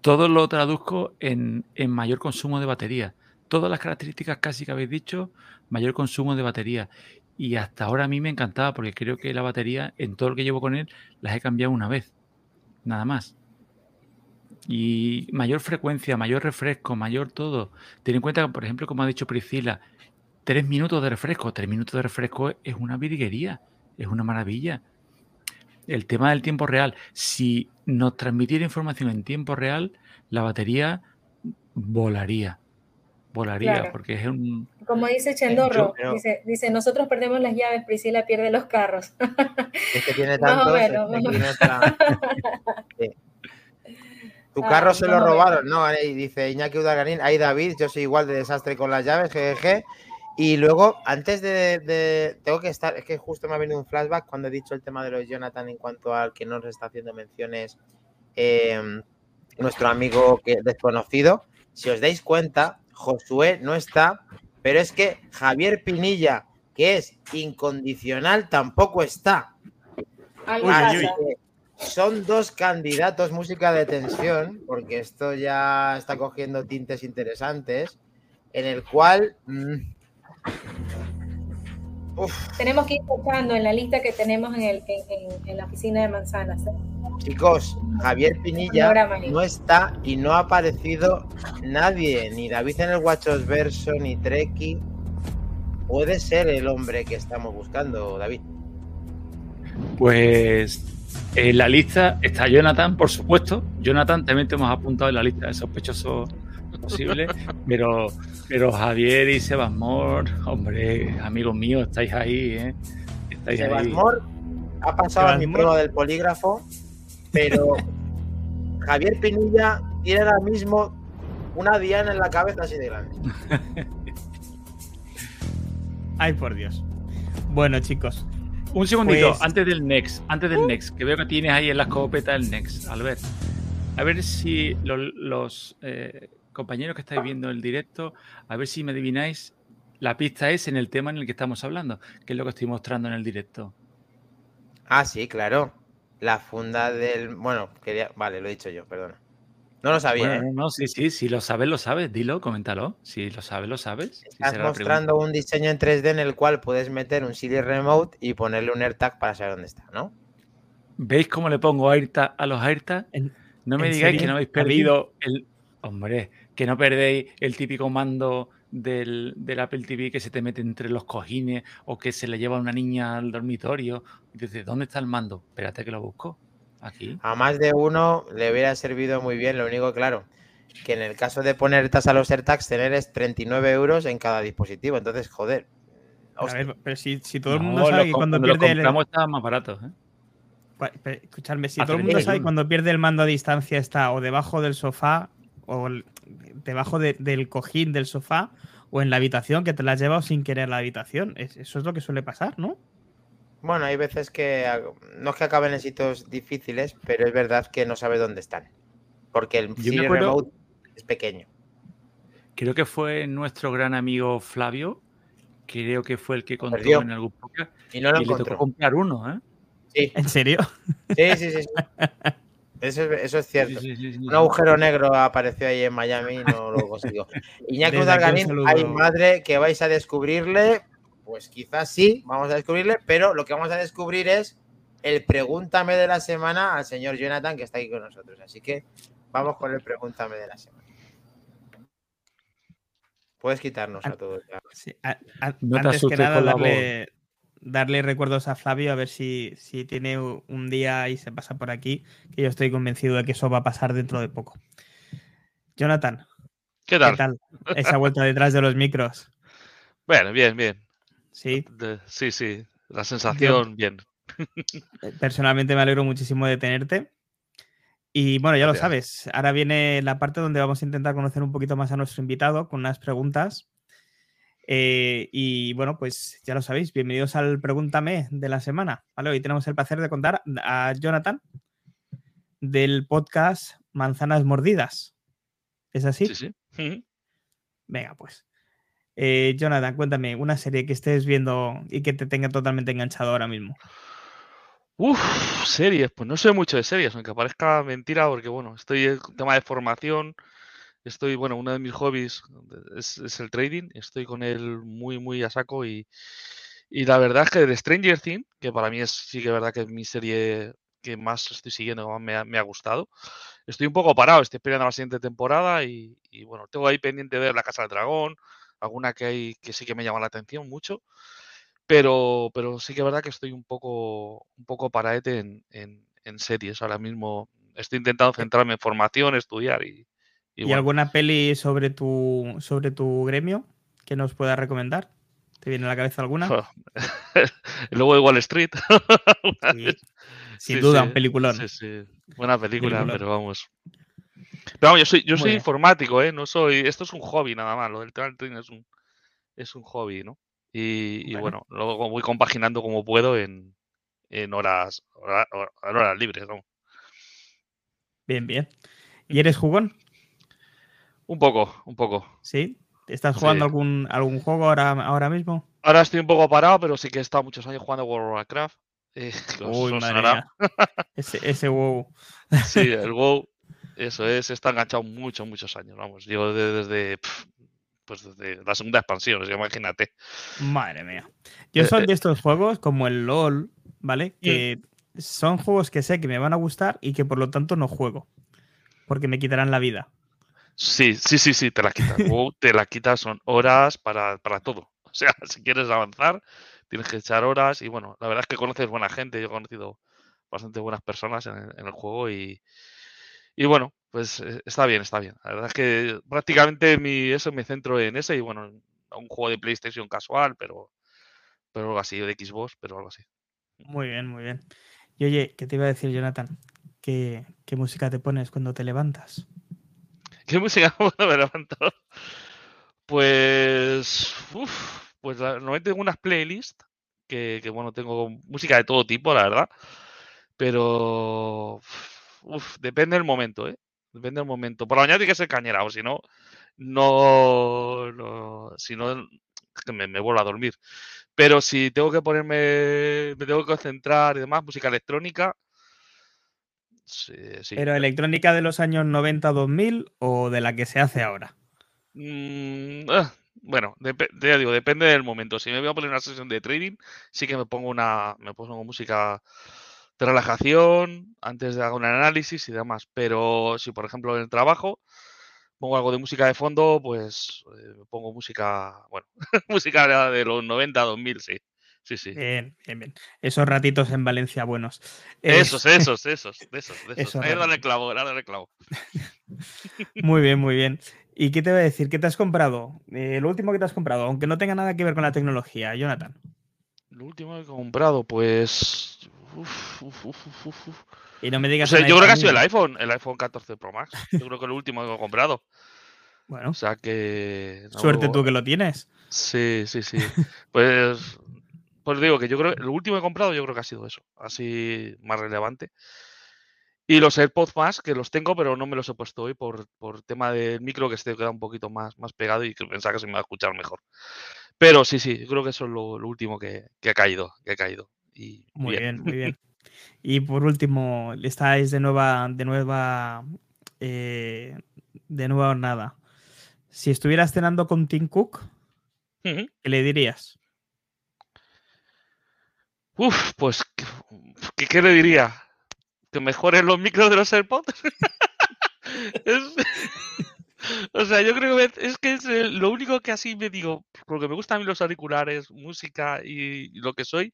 todo lo traduzco en, mayor consumo de batería. Todas las características casi que habéis dicho, mayor consumo de batería. Y hasta ahora a mí me encantaba porque creo que la batería, en todo lo que llevo con él, las he cambiado una vez. Nada más. Y mayor frecuencia, mayor refresco, mayor todo. Ten en cuenta que, por ejemplo, como ha dicho Priscila, tres minutos de refresco. Tres minutos de refresco es una virguería, es una maravilla el tema del tiempo real, si nos transmitiera información en tiempo real, la batería volaría. Volaría, porque es un. Como dice Chendorro, dice, nosotros perdemos las llaves, Priscila pierde los carros. Es que tiene tantos. Tu carro se lo robaron, ¿no? Ahí dice Iñaki Udagarín, ahí David, yo soy igual de desastre con las llaves, jeje. Y luego, antes de, Tengo que estar. Es que justo me ha venido un flashback cuando he dicho el tema de los Jonathan en cuanto al que nos está haciendo menciones em, nuestro amigo que, desconocido. Si os dais cuenta, Josué no está, pero es que Javier Pinilla, que es incondicional, tampoco está. son dos candidatos música de tensión, porque esto ya está cogiendo tintes interesantes, en el cual. Tenemos que ir buscando en la lista que tenemos en, la oficina de manzanas. ¿eh? Chicos, Javier Pinilla no está y no ha aparecido nadie, ni David en el Guachos Verso, ni Treki. Puede ser el hombre que estamos buscando, David. Pues en la lista está Jonathan, por supuesto. Jonathan, también te hemos apuntado en la lista de sospechosos posible, pero, pero Javier y Sebasmor, hombre, amigos míos, estáis ahí, ¿eh? Estáis Sebasmor ha pasado a mi prueba del polígrafo, pero Javier Pinilla tiene ahora mismo una diana en la cabeza así de grande. Ay, por Dios. Bueno, chicos. Un segundito, pues antes del Next, antes del uh. Next, que veo que tienes ahí en la escopeta el Next, Albert. A ver si los, eh, compañeros que estáis viendo el directo, a ver si me adivináis. La pista es en el tema en el que estamos hablando, que es lo que estoy mostrando en el directo. Ah, sí, claro. La funda del. Bueno, quería. Vale, lo he dicho yo, perdona. No lo sabía. ¿eh? no, sí, sí, si lo sabes, lo sabes. Dilo, coméntalo. Si lo sabes, lo sabes. Estás mostrando un diseño en 3D en el cual puedes meter un Siri Remote y ponerle un AirTag para saber dónde está, ¿no? ¿Veis cómo le pongo AirTag a los AirTag? No me digáis que no habéis perdido el. Hombre, que no perdéis el típico mando del, Apple TV que se te mete entre los cojines o que se le lleva a una niña al dormitorio. Y dices, ¿dónde está el mando? Espérate que lo busco. Aquí. A más de uno le hubiera servido muy bien, lo único claro, que en el caso de poner tasa a los AirTags, tener es 39 euros en cada dispositivo. Entonces, joder. A ver, pero si, todo el mundo sabe que cuando, pierde el. Está más barato, ¿eh? Escuchadme, si todo el mundo sabe que cuando pierde el mando a distancia está o debajo del sofá o debajo del cojín del sofá o en la habitación que te la has llevado sin querer la habitación. Eso es lo que suele pasar, ¿no? Bueno, hay veces que no es que acaben en sitios difíciles, pero es verdad que no sabe dónde están. Porque el Siri Remote es pequeño. Creo que fue nuestro gran amigo Flavio, creo que fue el que contó en algún podcast. Y no lo y le tocó comprar uno, ¿eh? Sí. ¿En serio? Sí, sí, sí. Eso, es cierto. Un agujero negro apareció ahí en Miami y no lo consiguió. Iñaki Udalganín, hay madre que vais a descubrirle. Pues quizás sí, vamos a descubrirle, pero lo que vamos a descubrir es el pregúntame de la semana al señor Jonathan que está aquí con nosotros. Así que vamos con el pregúntame de la semana. Puedes quitarnos a todos. antes que nada, darle, darle, recuerdos a Flavio a ver si, si tiene un día y se pasa por aquí, que yo estoy convencido de que eso va a pasar dentro de poco. Jonathan. ¿Qué tal? Esa vuelta detrás de los micros. Bueno, bien, bien. Sí. sí, sí. La sensación, bien. Eh, personalmente me alegro muchísimo de tenerte. Y bueno, ya lo sabes, ahora viene la parte donde vamos a intentar conocer un poquito más a nuestro invitado con unas preguntas. Eh, y bueno, pues ya lo sabéis, bienvenidos al Pregúntame de la semana. ¿vale? Hoy tenemos el placer de contar a Jonathan del podcast Manzanas Mordidas. ¿Es así? Sí, sí. Venga, pues. Eh, Jonathan, cuéntame una serie que estés viendo y que te tenga totalmente enganchado ahora mismo. Uf, series, pues no sé mucho de series, aunque parezca mentira, porque bueno, estoy en tema de formación, estoy, bueno, uno de mis hobbies es, el trading, estoy con él muy, muy a saco y, la verdad es que de Stranger Things, que para mí es sí que es verdad que es mi serie que más estoy siguiendo, que más me ha, me ha gustado, estoy un poco parado, estoy esperando la siguiente temporada y, y, bueno, tengo ahí pendiente de ver La Casa del Dragón, alguna que hay que sí que me llama la atención mucho. Pero, pero sí que es verdad que estoy un poco, un poco paraete en, en, series. Ahora mismo estoy intentando centrarme en formación, estudiar y. ¿Y, alguna peli sobre tu, sobre tu gremio que nos pueda recomendar? ¿Te viene a la cabeza alguna? Luego de Wall Street. sin duda, un peliculón. Sí, sí. Buena película, pero vamos. Pero vamos, yo soy, yo soy informático, ¿eh? No soy. Esto es un hobby nada más. Lo del trading es un, es un hobby, ¿no? Y, bueno. luego voy compaginando como puedo en, horas, horas, libres. Bien, bien. ¿Y eres jugón? Un poco, un poco. ¿Sí? ¿Estás jugando algún, algún juego ahora, ahora mismo? Ahora estoy un poco parado, pero sí que he estado muchos años jugando World of Warcraft. Eh, Uy, ese, ese WoW. Sí, el WoW, eso es, está enganchado muchos, muchos años, vamos. Digo, desde, pues desde la segunda expansión, imagínate. Madre mía. Yo soy eh, de estos juegos como el LOL, ¿vale? Que son juegos que sé que me van a gustar y que por lo tanto no juego. Porque me quitarán la vida. Sí, sí, sí, sí, te la quitas. te la quitas, son horas para, todo. O sea, si quieres avanzar, tienes que echar horas. Y bueno, la verdad es que conoces buena gente. Yo he conocido bastante buenas personas en el, juego y, y bueno, pues eh, está bien, está bien. La verdad es que prácticamente mi, eso me centro en ese y bueno, un juego de PlayStation casual, pero, pero algo así, de Xbox, pero algo así. Muy bien, muy bien. Y oye, ¿qué te iba a decir, Jonathan? ¿Qué, qué música te pones cuando te levantas? ¿Qué música me levanto? Pues, uf, pues normalmente tengo unas playlists que, que, bueno, tengo música de todo tipo, la verdad, pero, uf, depende del momento, ¿eh? Depende del momento. Por la mañana tiene que ser cañera, o si no, no, si no, me, me vuelvo a dormir. Pero si tengo que ponerme, me tengo que concentrar y demás, música electrónica. Sí, ¿Pero electrónica de los años 90-2000 o de la que se hace ahora? Mm, ah, bueno, ya digo, depende del momento. Si me voy a poner una sesión de trading, sí que me pongo una, me pongo música de relajación, antes de hacer un análisis y demás. Pero si, por ejemplo, en el trabajo pongo algo de música de fondo, pues eh, pongo música, bueno, música de los 90, 2000, sí. Sí, sí. Bien, bien, bien. Esos ratitos en Valencia buenos. Esos, esos, esos, esos, esos. Ahí el clavo, el clavo. muy bien, muy bien. ¿Y qué te voy a decir? ¿Qué te has comprado? Eh, lo último que te has comprado, aunque no tenga nada que ver con la tecnología, Jonathan. Lo último que he comprado, pues. y no me digas. yo creo que ha sido el iPhone, el iPhone 14 Pro Max. Yo creo que es lo último que he comprado. Bueno. O sea que. Suerte tú que lo tienes. Sí, sí, sí. Pues pues digo que yo creo que lo último que he comprado yo creo que ha sido eso, así más relevante. Y los AirPods más, que los tengo, pero no me los he puesto hoy por, por tema del micro que este queda un poquito más, más pegado y que pensaba que se me va a escuchar mejor. Pero sí, sí, creo que eso es lo, último que, ha caído, que ha caído. Y muy bien, muy bien. Y por último, estáis de nueva, de nueva, eh, de nueva nada. Si estuvieras cenando con Tim Cook, ¿qué le dirías? Uf, pues, ¿qué, le diría? ¿Que mejoren los micros de los AirPods? o sea, yo creo que es que es lo único que así me digo, porque me gustan a mí los auriculares, música y, lo que soy,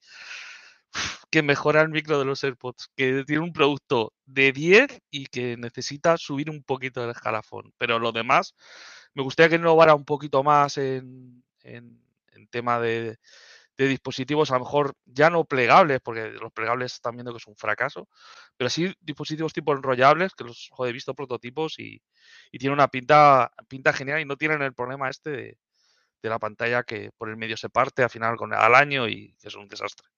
que mejora el micro de los AirPods, que tiene un producto de 10 y que necesita subir un poquito el escalafón. Pero lo demás, me gustaría que innovara un poquito más en, en tema de, de dispositivos, a lo mejor ya no plegables, porque los plegables están viendo que es un fracaso, pero sí dispositivos tipo enrollables, que los he visto prototipos y, y tienen una pinta, pinta genial y no tienen el problema este de, la pantalla que por el medio se parte al final con, al año y es un desastre.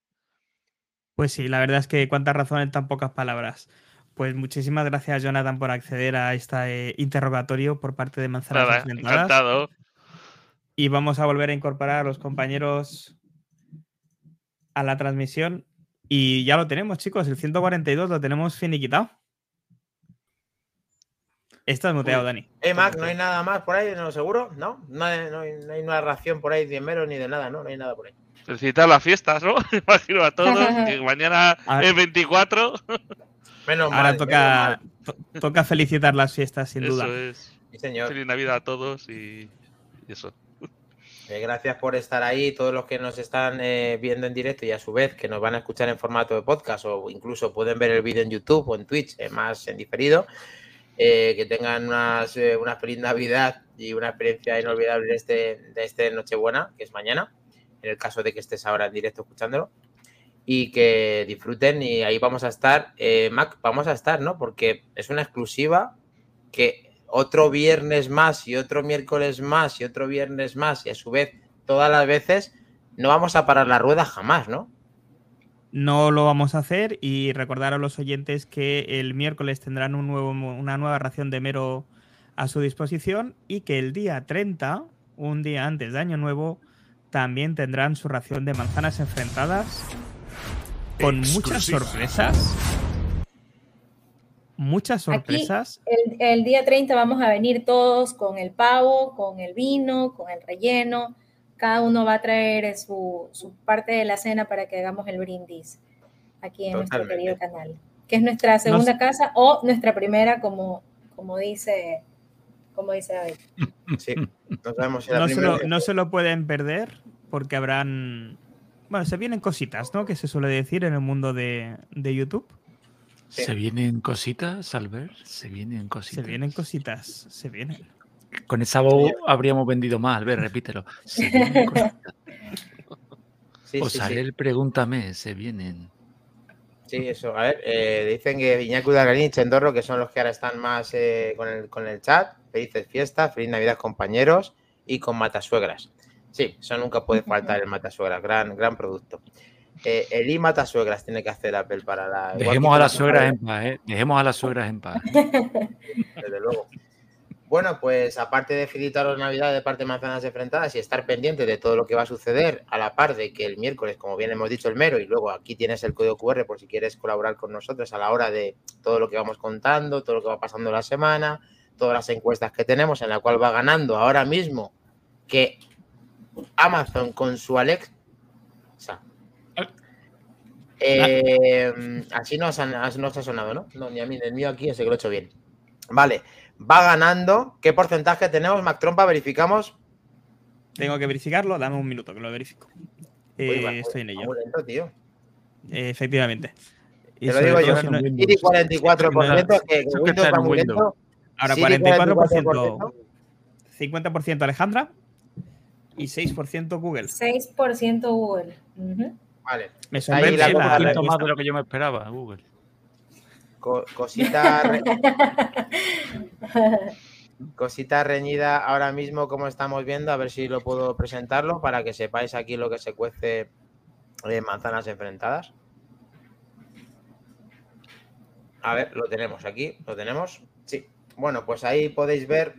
Pues sí, la verdad es que cuánta razón en tan pocas palabras. Pues muchísimas gracias, Jonathan, por acceder a este interrogatorio por parte de Manzanas Encantado. Y vamos a volver a incorporar a los compañeros a la transmisión y ya lo tenemos, chicos. El 142 lo tenemos finiquitado. Estás muteado, Dani. Eh, Mac, ¿no hay nada más por ahí? ¿No seguro? ¿No? No hay, no hay, una ración por ahí de mero ni de nada, ¿no? No hay nada por ahí. Felicitar las fiestas, ¿no? Imagino a todos que mañana es 24. Menos Ahora toca, toca felicitar las fiestas, sin duda. Eso es. Sí, señor. Feliz Navidad a todos y eso. Eh, gracias por estar ahí, todos los que nos están eh, viendo en directo y a su vez que nos van a escuchar en formato de podcast o incluso pueden ver el vídeo en YouTube o en Twitch, eh, más en diferido. que tengan una feliz Navidad y una experiencia inolvidable de este, de este Nochebuena, que es mañana, en el caso de que estés ahora en directo escuchándolo. Y que disfruten y ahí vamos a estar. Mac, vamos a estar, ¿no? Porque es una exclusiva que otro viernes más y otro miércoles más y otro viernes más y a su vez todas las veces, no vamos a parar la rueda jamás, ¿no? No lo vamos a hacer y recordar a los oyentes que el miércoles tendrán un nuevo, una nueva ración de mero a su disposición y que el día 30, un día antes de Año Nuevo, también tendrán su ración de manzanas enfrentadas con muchas sorpresas muchas sorpresas. el, día 30 vamos a venir todos con el pavo, con el vino, con el relleno. Cada uno va a traer su, parte de la cena para que hagamos el brindis aquí en nuestro querido canal, que es nuestra segunda casa o nuestra primera, como, como dice como dice David. Sí, no, se lo, no se lo pueden perder porque habrán bueno, se vienen cositas, ¿no? Que se suele decir en el mundo de, de YouTube. ¿Se vienen cositas, Albert? ¿Se vienen cositas? Se vienen cositas, se vienen. Con esa voz habríamos vendido más, Albert, repítelo. Se vienen cositas. o sale el pregúntame, se vienen. Sí, eso. A ver, eh, dicen que Iñaki Udagarín y Chendorro, que son los que ahora están más eh, con, el, con el chat. Felices fiestas, feliz Navidad, compañeros, y con Matasuegras. Sí, eso nunca puede faltar el Matasuegras, gran, gran producto. Eh, el I mata suegras tiene que hacer Apple para la. Dejemos a las suegras en paz, ¿eh? Dejemos a las suegras en paz. Desde luego. Bueno, pues aparte de felicitar la Navidad de parte de Manzanas Enfrentadas y estar pendiente de todo lo que va a suceder, a la par de que el miércoles, como bien hemos dicho, el mero, y luego aquí tienes el código QR por si quieres colaborar con nosotros a la hora de todo lo que vamos contando, todo lo que va pasando la semana, todas las encuestas que tenemos, en la cual va ganando ahora mismo que Amazon con su Alex Eh, así no, has, no ha sonado, ¿no? No, ni a mí, el mío aquí ese que lo he hecho bien. Vale, va ganando. ¿Qué porcentaje tenemos, Mac Trompa? Verificamos. Tengo que verificarlo, dame un minuto que lo verifico. Eh, estoy en ello. Lento, tío. Eh, efectivamente. Te lo digo yo, si no, 44%, que, que Windows va muy lento. Ahora 44%, 50% Alejandra y 6% Google. 6% Google. Vale. Me sorprende la, un poquito más de lo que yo me esperaba, Google. cosita, cosita reñida ahora mismo, como estamos viendo, a ver si lo puedo presentarlo para que sepáis aquí lo que se cuece en manzanas enfrentadas. A ver, lo tenemos aquí, lo tenemos. Sí. Bueno, pues ahí podéis ver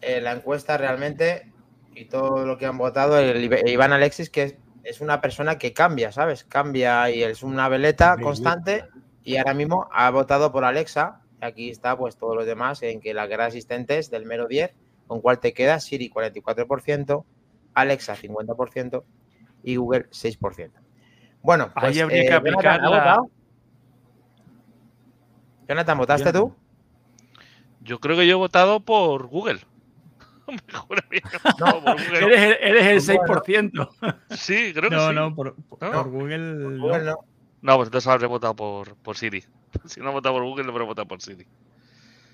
eh, la encuesta realmente y todo lo que han votado. El Iván Alexis, que es, una persona que cambia, ¿sabes? Cambia y es una veleta constante y ahora mismo ha votado por Alexa. Aquí está pues todos los demás en que las guerras asistentes del mero 10, con cuál te queda Siri 44%, Alexa 50% y Google 6%. Bueno, pues, ahí habría que eh, aplicar Jonathan, ¿votaste tú? Yo creo que yo he votado por Google. No, por Google. Eres, el, 6%. Sí, creo que sí. No, por, por Google, no. no. pues entonces habré votado por, por Siri. Si no he votado por Google, no habré votado por Siri.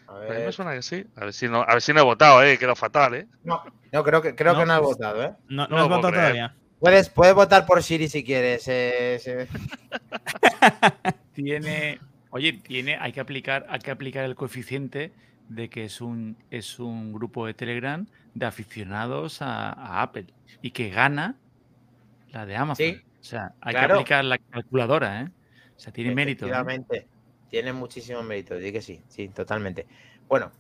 A ver. A mí me suena que sí. A ver si no, a ver si no he votado, eh, quedó fatal, eh. No, no creo que creo no, que no has votado, eh. No, no, has votado todavía. Puedes, puedes votar por Siri si quieres. Eh, Tiene Oye, tiene, hay que aplicar, hay que aplicar el coeficiente de que es un, es un grupo de Telegram de aficionados a, Apple y que gana la de Amazon. Sí, o sea, hay que aplicar la calculadora, ¿eh? O sea, tiene mérito. Efectivamente, tiene muchísimo mérito, sí que sí, sí, totalmente. Bueno,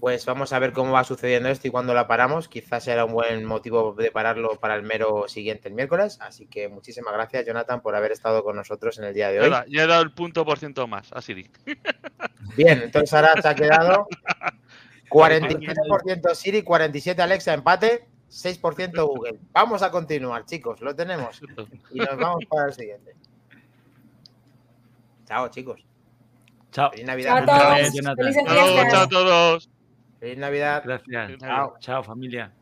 pues vamos a ver cómo va sucediendo esto y cuando la paramos. Quizás será un buen motivo de pararlo para el mero siguiente, el miércoles. Así que muchísimas gracias, Jonathan, por haber estado con nosotros en el día de hoy. Ya, he dado el punto por ciento más a Siri. Bien, entonces ahora se ha quedado 47% Siri, 47% Alexa, empate, 6% Google. Vamos a continuar, chicos, lo tenemos. Y nos vamos para el siguiente. Chao, chicos. Chao. Feliz Navidad. Chao a todos. Chao a todos. Feliz Navidad. Gracias. Chao. Chao, familia.